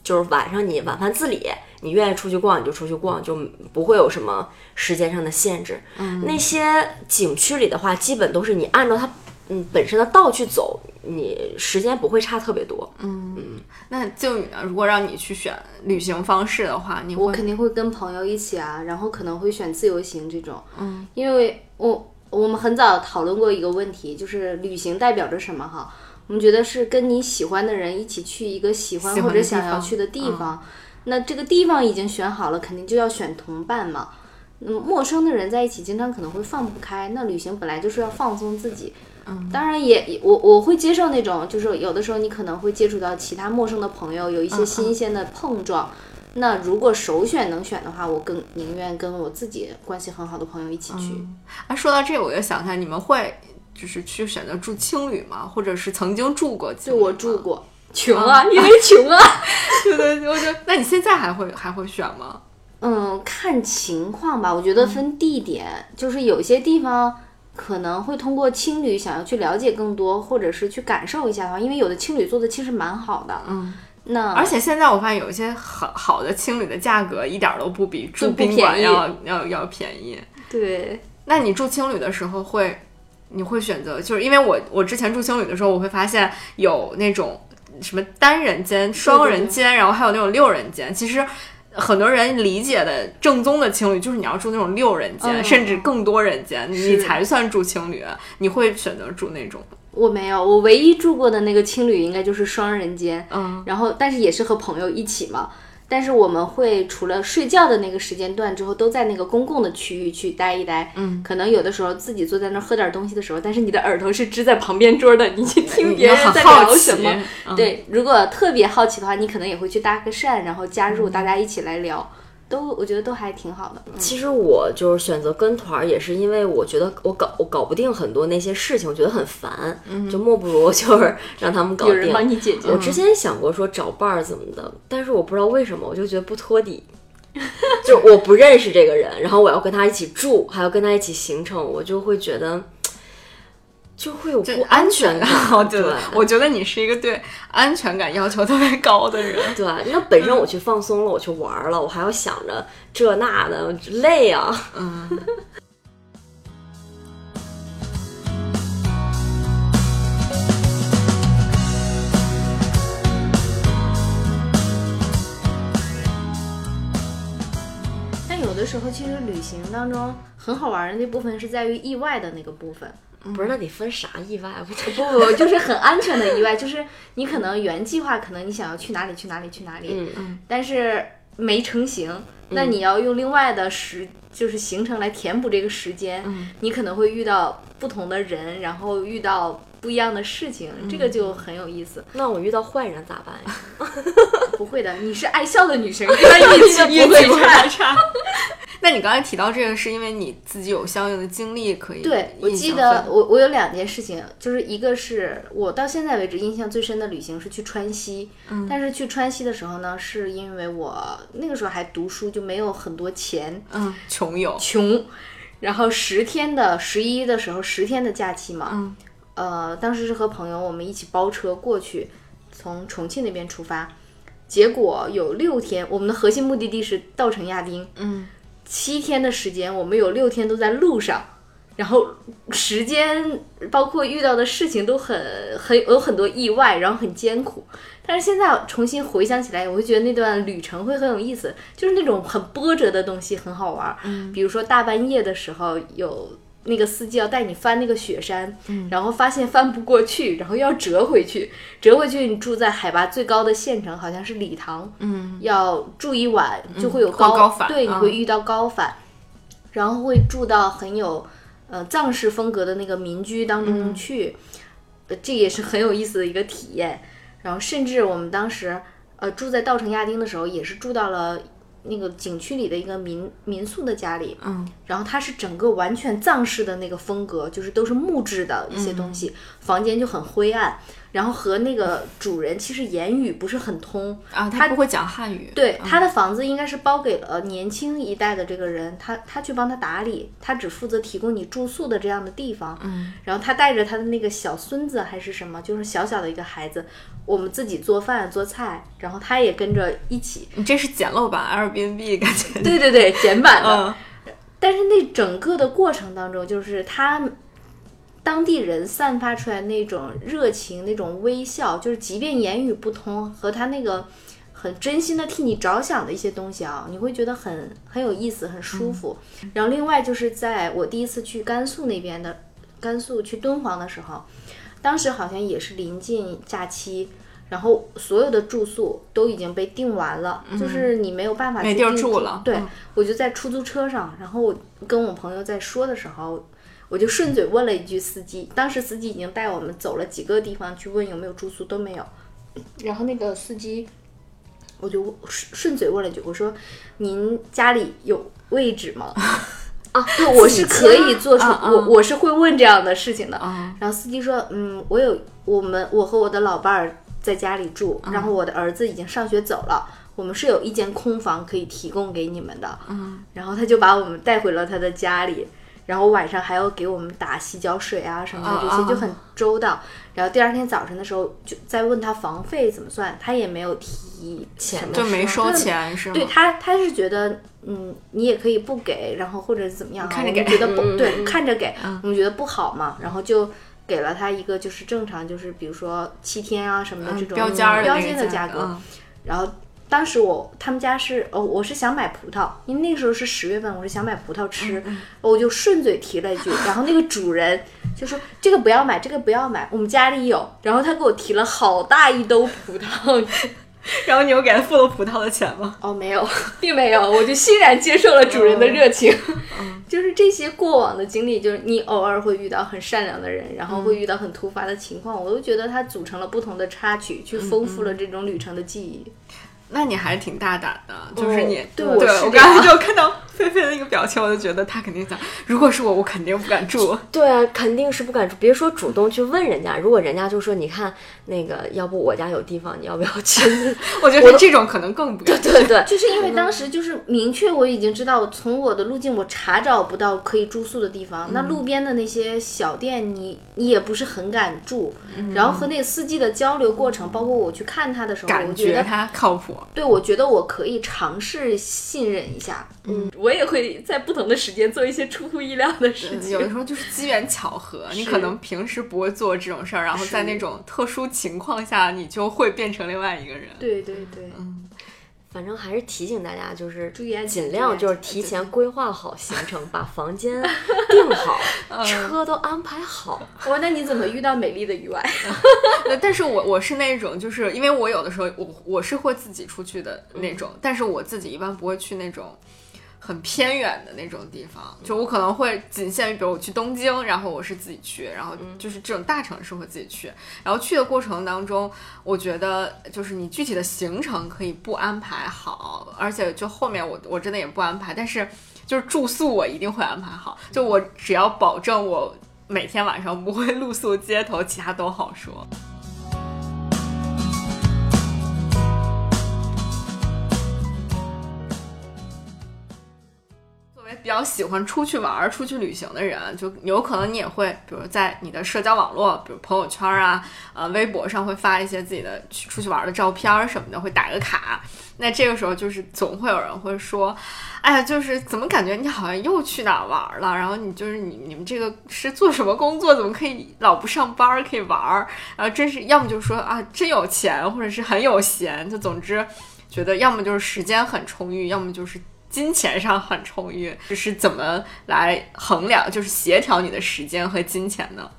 就是晚上你晚饭自理，你愿意出去逛你就出去逛，就不会有什么时间上的限制。嗯那些景区里的话，基本都是你按照它嗯本身的道去走，你时间不会差特别多。嗯那就你呢？如果让你去选旅行方式的话，你我肯定会跟朋友一起啊，然后可能会选自由行这种，嗯，因为我我们很早讨论过一个问题，就是旅行代表着什么哈？我们觉得是跟你喜欢的人一起去一个喜欢或者想要去的地方，那这个地方已经选好了，肯定就要选同伴嘛。嗯陌生的人在一起，经常可能会放不开。那旅行本来就是要放松自己，当然也也我我会接受那种，就是有的时候你可能会接触到其他陌生的朋友，有一些新鲜的碰撞。那如果首选能选的话，我更宁愿跟我自己关系很好的朋友一起去。啊，说到这，我就想起来，你们会就是去选择住青旅吗？或者是曾经住过就？我住。过，穷啊，因为穷啊。对对对，我觉得，那你现在还会还会选吗？嗯，看情况吧，我觉得分地点，就是有些地方可能会通过青旅想要去了解更多，或者是去感受一下的话，因为有的青旅做的其实蛮好的。嗯，那而且现在我发现有一些好好的青旅的价格一点儿都不比住不宾馆要要要便宜。对，那你住青旅的时候会，你会选择，就是因为我我之前住青旅的时候，我会发现有那种什么单人间、双人间，然后还有那种六人间。其实很多人理解的正宗的青旅就是你要住那种六人间，嗯甚至更多人间，你才算住青旅。你会选择住那种？我没有，我唯一住过的那个青旅应该就是双人间，嗯，然后但是也是和朋友一起嘛。但是我们会除了睡觉的那个时间段之后，都在那个公共的区域去待一待。嗯，可能有的时候自己坐在那儿喝点东西的时候，但是你的耳朵是支在旁边桌的，你去听别人在聊什么。嗯对，如果特别好奇的话，你可能也会去搭个讪，然后加入大家一起来聊，都我觉得都还挺好的。嗯其实我就是选择跟团儿，也是因为我觉得我搞我搞不定很多那些事情，我觉得很烦，就莫不如就是让他们搞定。有人帮你解决我之前想过说找伴儿怎么的，但是我不知道为什么，我就觉得不托底。就我不认识这个人，然后我要跟他一起住，还要跟他一起行程，我就会觉得就会有不安全感。哦，对对，我觉得你是一个对安全感要求特别高的人。对，那本身我去放松了，我去玩了，我还要想着这那的，累啊。但有的时候，其实旅行当中很好玩的那部分是在于意外的那个部分。不是，那得分啥意外？我不不不，就是很安全的意外，就是你可能原计划，可能你想要去哪里去哪里去哪里，嗯嗯但是没成型，那你要用另外的时就是行程来填补这个时间，你可能会遇到不同的人，然后遇到不一样的事情，这个就很有意思。那我遇到坏人咋办呀？不会的，你是爱笑的女生，她运气不会差。差。那你刚才提到这个，是因为你自己有相应的经历可以对，我记得我我有两件事情，就是一个是我到现在为止印象最深的旅行是去川西，嗯。但是去川西的时候呢，是因为我那个时候还读书，就没有很多钱，嗯穷游，穷，然后十天的十一的时候十天的假期嘛，嗯。呃，当时是和朋友我们一起包车过去，从重庆那边出发，结果有六天，我们的核心目的地是稻城亚丁，嗯七天的时间，我们有六天都在路上，然后时间包括遇到的事情都很很有很多意外，然后很艰苦。但是现在重新回想起来，我会觉得那段旅程会很有意思，就是那种很波折的东西很好玩。嗯，比如说大半夜的时候有。那个司机要带你翻那个雪山，然后发现翻不过去，然后要折回去，折回去你住在海拔最高的县城，好像是理塘，嗯。要住一晚就会有会高，高反对，你啊会遇到高反，然后会住到很有呃藏式风格的那个民居当中去，呃，这也是很有意思的一个体验。然后甚至我们当时呃住在稻城亚丁的时候，也是住到了那个景区里的一个民民宿的家里，嗯。然后它是整个完全藏式的那个风格，就是都是木质的一些东西，房间就很灰暗，然后和那个主人其实言语不是很通，啊，他不会讲汉语，对，他的房子应该是包给了年轻一代的这个人，他他去帮他打理，他只负责提供你住宿的这样的地方。嗯，然后他带着他的那个小孙子还是什么，就是小小的一个孩子，我们自己做饭做菜，然后他也跟着一起。你这是简陋版 Airbnb 感觉，对对对，简版的。嗯但是那整个的过程当中，就是他当地人散发出来那种热情、那种微笑，就是即便言语不通，和他那个很真心的替你着想的一些东西啊，你会觉得很很有意思、很舒服。然后另外就是在我第一次去甘肃那边的，甘肃去敦煌的时候，当时好像也是临近假期。然后所有的住宿都已经被订完了，就是你没有办法没地住了对，嗯我就在出租车上，然后我跟我朋友在说的时候，我就顺嘴问了一句司机，当时司机已经带我们走了几个地方去问有没有住宿，都没有。然后那个司机，我就顺顺嘴问了一句，我说：“您家里有位置吗？” 啊，对，我是可以做出，我我是会问这样的事情的。啊然后司机说：“嗯，我有我们我和我的老伴儿在家里住，然后我的儿子已经上学走了，我们是有一间空房可以提供给你们的。”嗯，然后他就把我们带回了他的家里，然后晚上还要给我们打洗脚水啊什么的，这些就很周到。然后第二天早晨的时候就在问他房费怎么算，他也没有提钱就没收钱是吗？对他，他是觉得，嗯，你也可以不给，然后或者怎么样啊，看着给我们觉得不对，嗯看着给，我们觉得不好嘛，然后就给了他一个就是正常，就是比如说七天啊什么的这种嗯标间儿的价格。嗯然后当时我他们家是哦，我是想买葡萄，因为那个时候是十月份，我是想买葡萄吃，嗯我就顺嘴提了一句，然后那个主人就说这个不要买，这个不要买，我们家里有，然后他给我提了好大一兜葡萄。然后你又给他付了葡萄的钱吗？哦，没有，并没有，我就欣然接受了主人的热情。就是这些过往的经历，就是你偶尔会遇到很善良的人，然后会遇到很突发的情况，我都觉得它组成了不同的插曲，去丰富了这种旅程的记忆。那你还是挺大胆的，就是你、对对我是我刚才就看到菲菲的那个表情，我就觉得他肯定想，如果是我，我肯定不敢住。对啊，肯定是不敢住，别说主动去问人家，如果人家就说，你看那个，要不我家有地方，你要不要去？我觉得这种可能更不敢。对对对，就是因为当时就是明确我已经知道，从我的路径我查找不到可以住宿的地方，那路边的那些小店你你也不是很敢住，然后和那个司机的交流过程，包括我去看他的时候，我感觉得觉他靠谱，对，我觉得我可以尝试信任一下。嗯，我也会在不同的时间做一些出乎意料的事情。有的时候就是机缘巧合，你可能平时不会做这种事儿，然后在那种特殊情况下，你就会变成另外一个人。对对对，反正还是提醒大家，就是注意安全尽量就是提前规划好行程，把房间订好，嗯车都安排好。我，那你怎么遇到美丽的意外？但是我我是那种，就是因为我有的时候我我是会自己出去的那种，但是我自己一般不会去那种很偏远的那种地方，就我可能会仅限于，比如我去东京，然后我是自己去，然后就是这种大城市会自己去，然后去的过程当中，我觉得就是你具体的行程可以不安排好，而且就后面我我真的也不安排，但是就是住宿我一定会安排好，就我只要保证我每天晚上不会露宿街头，其他都好说。比较喜欢出去玩、出去旅行的人，就有可能你也会，比如在你的社交网络，比如朋友圈啊、呃微博上会发一些自己的去出去玩的照片什么的，会打个卡。那这个时候就是总会有人会说，哎呀，就是怎么感觉你好像又去哪儿玩了？然后你就是你你们这个是做什么工作？怎么可以老不上班可以玩儿？然后真是要么就说啊真有钱，或者是很有闲，就总之觉得要么就是时间很充裕，要么就是金钱上很充裕。就是怎么来衡量，就是协调你的时间和金钱呢？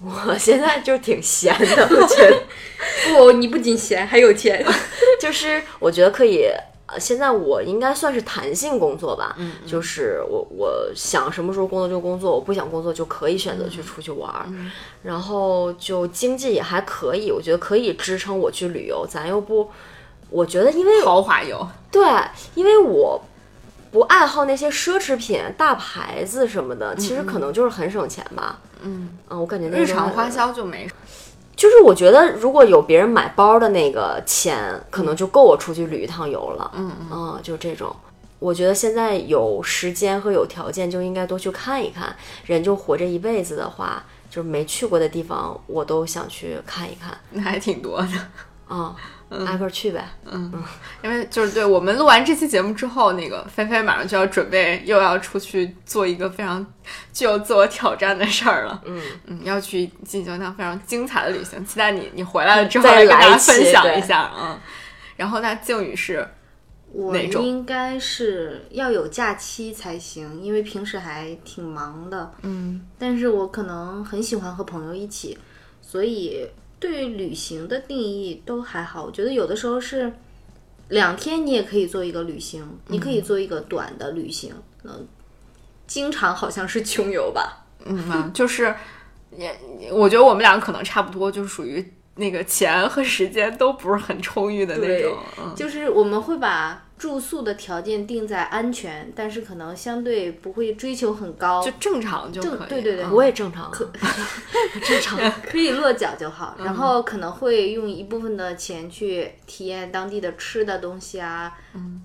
我现在就挺闲的，我觉得，不，你不仅闲还有钱。就是我觉得可以。呃，现在我应该算是弹性工作吧，嗯，就是我我想什么时候工作就工作，我不想工作就可以选择去出去玩儿，然后就经济也还可以，我觉得可以支撑我去旅游。咱又不，我觉得因为豪华游，对，因为我不爱好那些奢侈品、大牌子什么的，其实可能就是很省钱吧。嗯，我感觉那日常花销就没就是我觉得如果有别人买包的那个钱，可能就够我出去旅一趟游了。嗯嗯，就这种。我觉得现在有时间和有条件，就应该多去看一看。人就活这一辈子的话，就是没去过的地方，我都想去看一看。那还挺多的。啊、挨个儿去呗。嗯因为就是对我们录完这期节目之后，那个菲菲马上就要准备又要出去做一个非常具有自我挑战的事儿了。嗯嗯，要去进行一趟非常精彩的旅行，期待你你回来了之后再来跟大家分享一下嗯。然后那靖宇是我应该是要有假期才行，因为平时还挺忙的。嗯但是我可能很喜欢和朋友一起，所以对旅行的定义都还好。我觉得有的时候是两天你也可以做一个旅行，你可以做一个短的旅行。嗯，经常好像是穷游吧。嗯啊，就是也我觉得我们两个可能差不多，就是属于那个钱和时间都不是很充裕的那种。嗯就是我们会把住宿的条件定在安全，但是可能相对不会追求很高，就正常就可以。正对对对嗯我也正常，可 正常。可以落脚就好。然后可能会用一部分的钱去体验当地的吃的东西啊，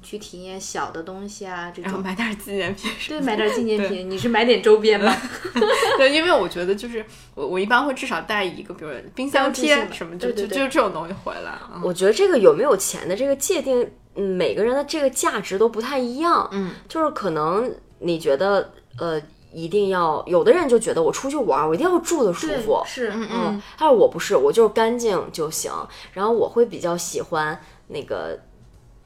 去体验小的东西啊，这种。然后买点纪念品对，买点纪念品，你是买点周边吧？对，因为我觉得就是我我一般会至少带一个，比如冰箱贴什么，就就对对对就是这种东西回来。嗯我觉得这个有没有钱的这个界定，嗯，每个人的这个价值都不太一样。嗯，就是可能你觉得，呃，一定要有的人就觉得我出去玩儿，我一定要住的舒服，是，嗯嗯，但是我不是，我就是干净就行。然后我会比较喜欢那个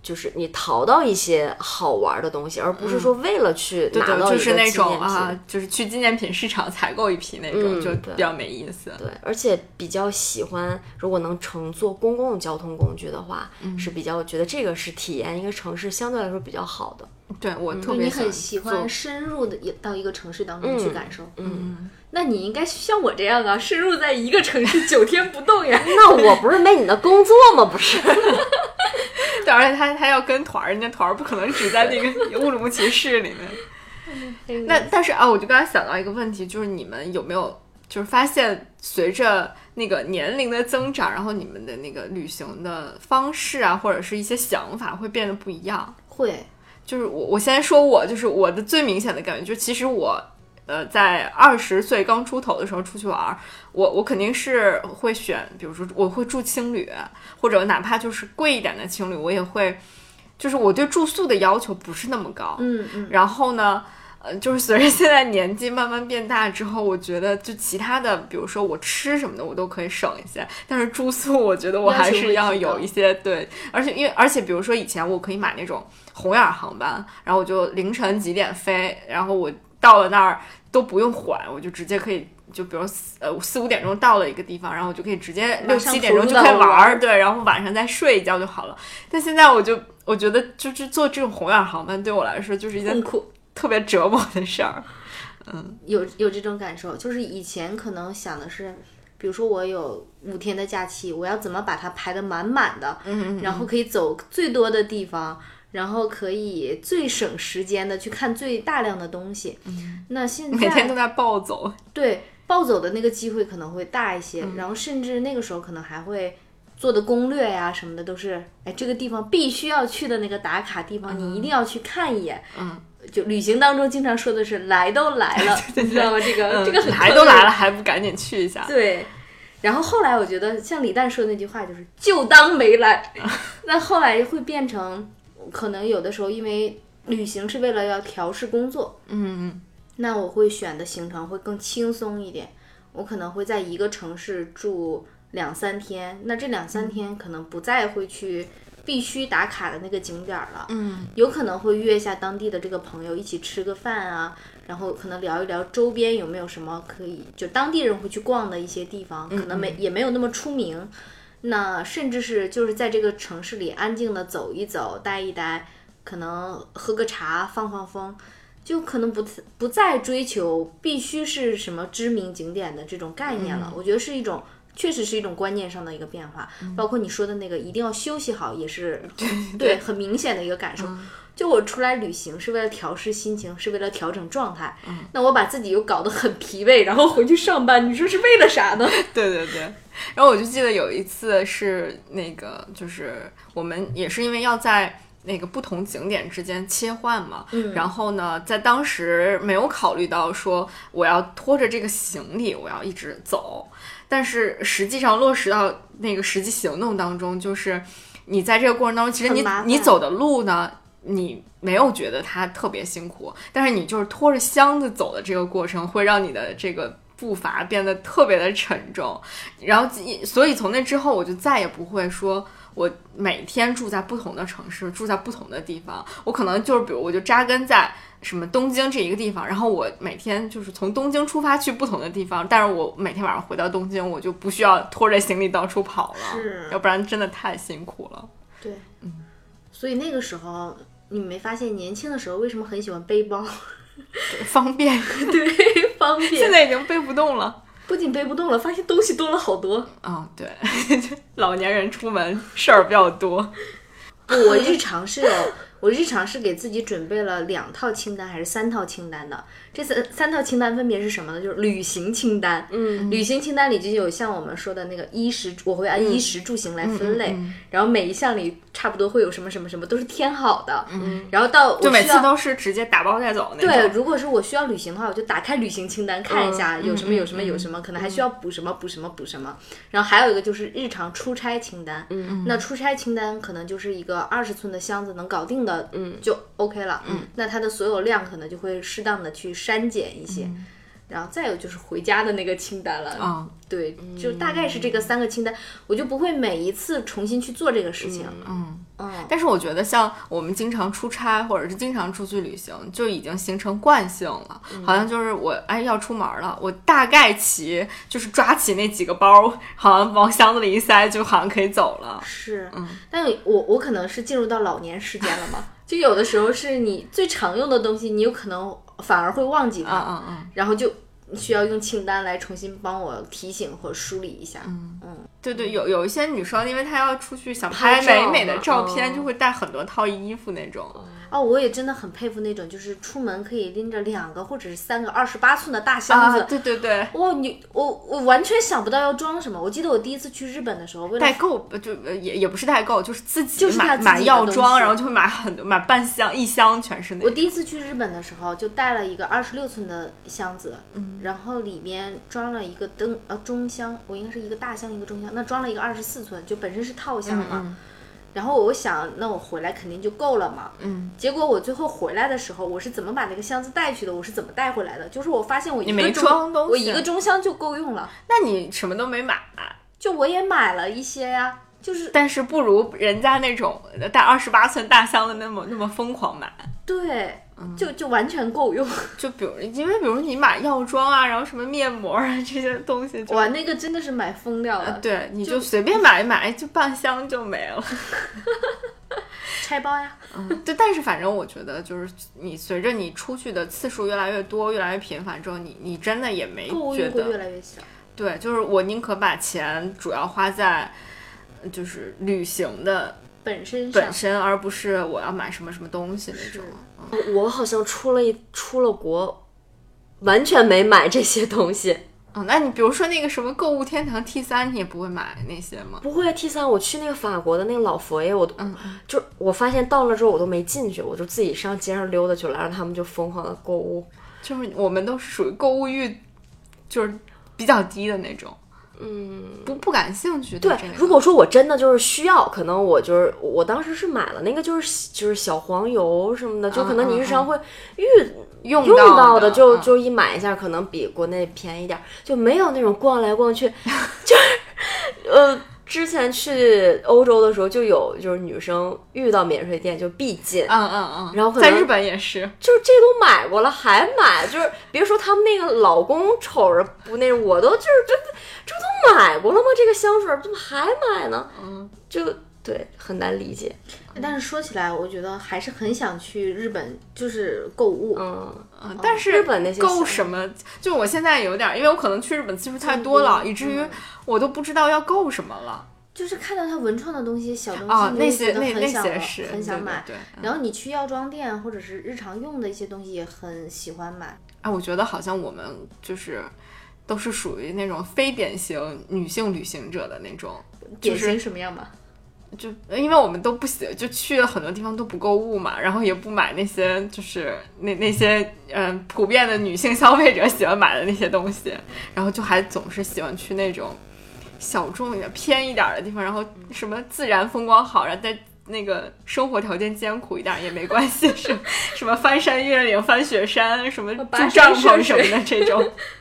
就是你淘到一些好玩的东西，而不是说为了去拿到一个就是那。种啊，就是去纪念品市场采购一批那种，就比较没意思。对，而且比较喜欢，如果能乘坐公共交通工具的话，嗯是比较觉得这个是体验一个城市相对来说比较好的。对我特就别你很喜欢深入的到一个城市当中去感受。嗯，那你应该像我这样啊，深入在一个城市九天不动呀。那我不是没你的工作吗？不是，对，而且他他要跟团儿，人家团儿不可能只在那个乌鲁木齐市里面。那但是啊，我就刚才想到一个问题，就是你们有没有就是发现随着那个年龄的增长，然后你们的那个旅行的方式啊，或者是一些想法会变得不一样？会，就是我我先说我就是我的最明显的感觉，就其实我呃在二十岁刚出头的时候出去玩儿，我我肯定是会选，比如说我会住青旅，或者哪怕就是贵一点的青旅，我也会，就是我对住宿的要求不是那么高，嗯嗯，然后呢。呃，就是随着现在年纪慢慢变大之后，我觉得就其他的，比如说我吃什么的，我都可以省一些。但是住宿，我觉得我还是要有一些对，而且因为而且比如说以前我可以买那种红眼航班，然后我就凌晨几点飞，然后我到了那儿都不用缓，我就直接可以。就比如四呃四五点钟到了一个地方，然后我就可以直接六七点钟就可以玩儿，对，然后晚上再睡一觉就好了。但现在我就我觉得就是坐这种红眼航班对我来说就是一件苦。特别折磨的事儿。嗯有有这种感受，就是以前可能想的是，比如说我有五天的假期，我要怎么把它排得满满的，嗯然后可以走最多的地方，然后可以最省时间的去看最大量的东西。那现在每天都在暴走，对暴走的那个机会可能会大一些，嗯然后甚至那个时候可能还会做的攻略呀什么的都是，哎，这个地方必须要去的那个打卡地方，你一定要去看一眼。嗯，就旅行当中经常说的是来都来了，你知道吗？这个、这个来都来了，还不赶紧去一下？对。然后后来我觉得像李诞说的那句话就是就当没来，那后来会变成可能有的时候因为旅行是为了要调试工作，嗯那我会选的行程会更轻松一点。我可能会在一个城市住两三天，那这两三天可能不再会去必须打卡的那个景点儿了。嗯，有可能会约一下当地的这个朋友一起吃个饭啊，然后可能聊一聊周边有没有什么可以就当地人会去逛的一些地方，可能没也没有那么出名。那甚至是就是在这个城市里安静的走一走、待一待，可能喝个茶、放放风，就可能不不再追求必须是什么知名景点的这种概念了。我觉得是一种。确实是一种观念上的一个变化，包括你说的那个一定要休息好，也是对很明显的一个感受。就我出来旅行是为了调试心情，是为了调整状态。嗯那我把自己又搞得很疲惫，然后回去上班，你说是为了啥呢？对对对。然后我就记得有一次是那个，就是我们也是因为要在那个不同景点之间切换嘛，嗯然后呢，在当时没有考虑到说我要拖着这个行李，我要一直走，但是实际上落实到那个实际行动当中，就是你在这个过程当中，其实你你走的路呢，你没有觉得它特别辛苦，但是你就是拖着箱子走的这个过程，会让你的这个步伐变得特别的沉重。然后，所以从那之后，我就再也不会说我每天住在不同的城市，住在不同的地方。我可能就是，比如我就扎根在什么东京这一个地方，然后我每天就是从东京出发去不同的地方，但是我每天晚上回到东京，我就不需要拖着行李到处跑了，是要不然真的太辛苦了。对，嗯所以那个时候你没发现年轻的时候为什么很喜欢背包？方便，对，方便。现在已经背不动了。不仅背不动了，发现东西多了好多。哦，对，老年人出门事儿比较多。我日常是有，我日常是给自己准备了两套清单还是三套清单的。这三三套清单分别是什么呢？就是旅行清单。嗯，旅行清单里就有像我们说的那个衣食，我会按衣食住行来分类，嗯。然后每一项里差不多会有什么什么什么，都是填好的。嗯，然后到我就每次都是直接打包带走那种。对，如果是我需要旅行的话，我就打开旅行清单看一下有什么有什么有什么，可能还需要补什么补什么补什么。然后还有一个就是日常出差清单，嗯，那出差清单可能就是一个二十寸的箱子能搞定的，嗯，就 OK 了，嗯，那它的所有量可能就会适当的去删减一些。然后再有就是回家的那个清单了，啊。对，就大概是这个三个清单，我就不会每一次重新去做这个事情，嗯。嗯，但是我觉得像我们经常出差或者是经常出去旅行，就已经形成惯性了，好像就是我哎要出门了，我大概齐就是抓起那几个包，好像往箱子里一塞，就好像可以走了。是，嗯。但我我可能是进入到老年时间了嘛，就有的时候是你最常用的东西，你有可能反而会忘记它，嗯嗯嗯，然后就需要用清单来重新帮我提醒或梳理一下。嗯。嗯。对对，有有一些女生，因为她要出去想拍美美的照片，嗯。就会带很多套衣服那种。哦，我也真的很佩服那种，就是出门可以拎着两个或者是三个二十八寸的大箱子。啊，对对对，哇，你我我完全想不到要装什么。我记得我第一次去日本的时候，为了代购呃就呃也也不是代购，就是自己买买药妆，西然后就会买很多买半箱一箱全是那个。我第一次去日本的时候，就带了一个二十六寸的箱子，嗯然后里面装了一个灯呃中箱，我应该是一个大箱一个中箱，那装了一个二十四寸，就本身是套箱嘛。嗯然后我想，那我回来肯定就够了嘛。嗯，结果我最后回来的时候，我是怎么把那个箱子带去的？我是怎么带回来的？就是我发现我一你没个中装东西我一个中箱就够用了，那你什么都没买，就我也买了一些呀、就是但是不如人家那种带二十八寸大箱的那么那么疯狂买。对，嗯就就完全够用。就比如，因为比如你买药妆啊，然后什么面膜啊这些东西就，哇，那个真的是买疯掉了。对，你就随便买一买，就半箱就没了。拆包呀，嗯，对，但是反正我觉得，就是你随着你出去的次数越来越多，越来越频繁之后，你你真的也没觉得越得，来越小。对，就是我宁可把钱主要花在就是旅行的本身本身，而不是我要买什么什么东西那种。嗯我好像出了一出了国，完全没买这些东西。哦，那你比如说那个什么购物天堂 T 三，你也不会买那些吗？不会 T 三，我去那个法国的那个老佛爷，我都、嗯就我发现到了之后我都没进去，我就自己上街上溜达去了，然后他们就疯狂的购物。就是我们都是属于购物欲就是比较低的那种，嗯，不不感兴趣对。，如果说我真的就是需要，可能我就是我当时是买了那个就是就是小黄油什么的，就可能你日常会遇、用用到到的。就嗯就一买一下，可能比国内便宜点儿，就没有那种逛来逛去，就是呃。之前去欧洲的时候，就有就是女生遇到免税店就必进，嗯嗯嗯，然后在日本也是，就是这都买过了还买，就是别说他们那个老公瞅着不那，我都就是这这不都买过了吗？这个香水怎么还买呢？嗯，就对很难理解。但是说起来，我觉得还是很想去日本，就是购物。嗯，嗯，但是日本那些购什么，就我现在有点儿，因为我可能去日本次数太多了，以至于我都不知道要购什么了。就是看到它文创的东西、小东西，啊，那些那那很想些是很想买。对对嗯然后你去药妆店或者是日常用的一些东西，也很喜欢买。哎，我觉得好像我们就是都是属于那种非典型女性旅行者的那种，典型什么样嘛？就因为我们都不喜，就去了很多地方都不购物嘛，然后也不买那些就是那那些嗯、呃普遍的女性消费者喜欢买的那些东西，然后就还总是喜欢去那种小众一点、偏一点的地方，然后什么自然风光好，然后在那个生活条件艰苦一点也没关系，什么什么翻山越岭、翻雪山，什么跋住帐篷什么的这种，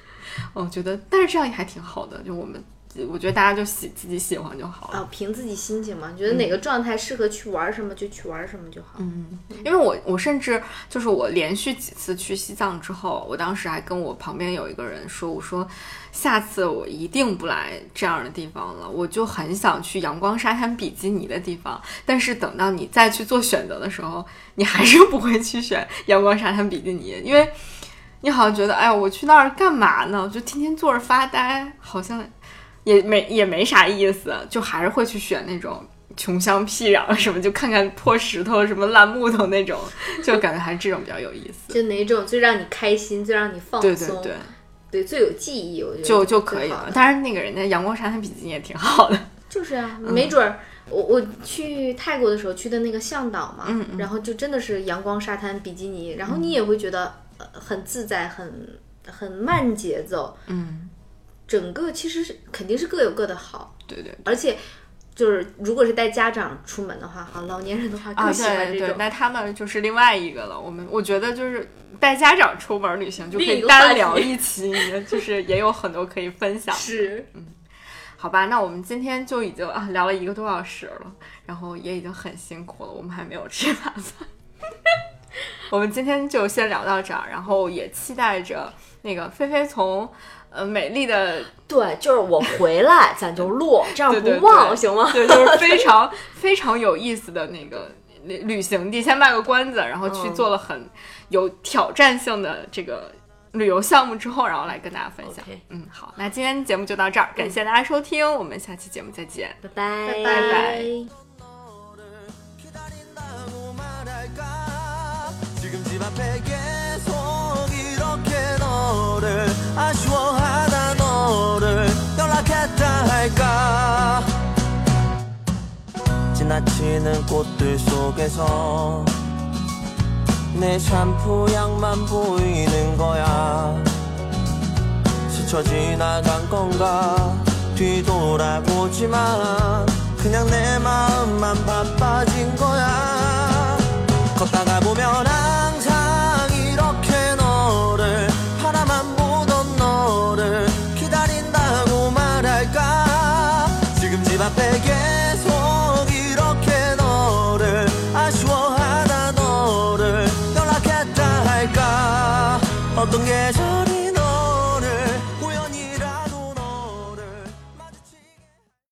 我觉得，但是这样也还挺好的，就我们。我觉得大家就喜自己喜欢就好了。啊，凭自己心情嘛，觉得哪个状态适合去玩什么就去玩什么就好。嗯，因为我我甚至就是我连续几次去西藏之后，我当时还跟我旁边有一个人说，我说下次我一定不来这样的地方了，我就很想去阳光沙滩比基尼的地方。但是等到你再去做选择的时候，你还是不会去选阳光沙滩比基尼，因为你好像觉得，哎呀，我去那儿干嘛呢？就天天坐着发呆，好像也没也没啥意思，就还是会去选那种。穷乡僻壤什么，就看看破石头、什么烂木头那种，就感觉还是这种比较有意思。就哪种最让你开心、最让你放对松，对对，对最有记忆，我觉得就就可以了。当然，那个人家阳光沙滩比基尼也挺好的。就是啊，嗯没准儿我我去泰国的时候去的那个向导嘛，嗯嗯然后就真的是阳光沙滩比基尼，然后你也会觉得、呃很自在，很很慢节奏，嗯，整个其实是肯定是各有各的好，对对而且就是如果是带家长出门的话，哈，老年人的话啊，更喜欢对对，这种。那他们就是另外一个了。我们我觉得就是带家长出门旅行就可以单聊一期，就是也有很多可以分享。是，嗯好吧，那我们今天就已经啊聊了一个多小时了，然后也已经很辛苦了，我们还没有吃晚饭。我们今天就先聊到这儿，然后也期待着那个菲菲从呃美丽的对，就是我回来咱就录，这样不忘 对行吗？对，就是非常非常有意思的那个旅旅行地，先卖个关子，然后去嗯做了很有挑战性的这个旅游项目之后，然后来跟大家分享。嗯，好，那今天节目就到这儿，感谢大家收听，我们下期节目再见。拜拜拜拜 집 앞에 계속 이렇게 너를 아쉬워하다 너를 연락했다 할까? 지나치는 꽃들 속에서 내 샴푸 향만 보이는 거야. 스쳐 지나간 건가? 뒤돌아보지만 그냥 내 마음만 바빠진 거야. 걷다가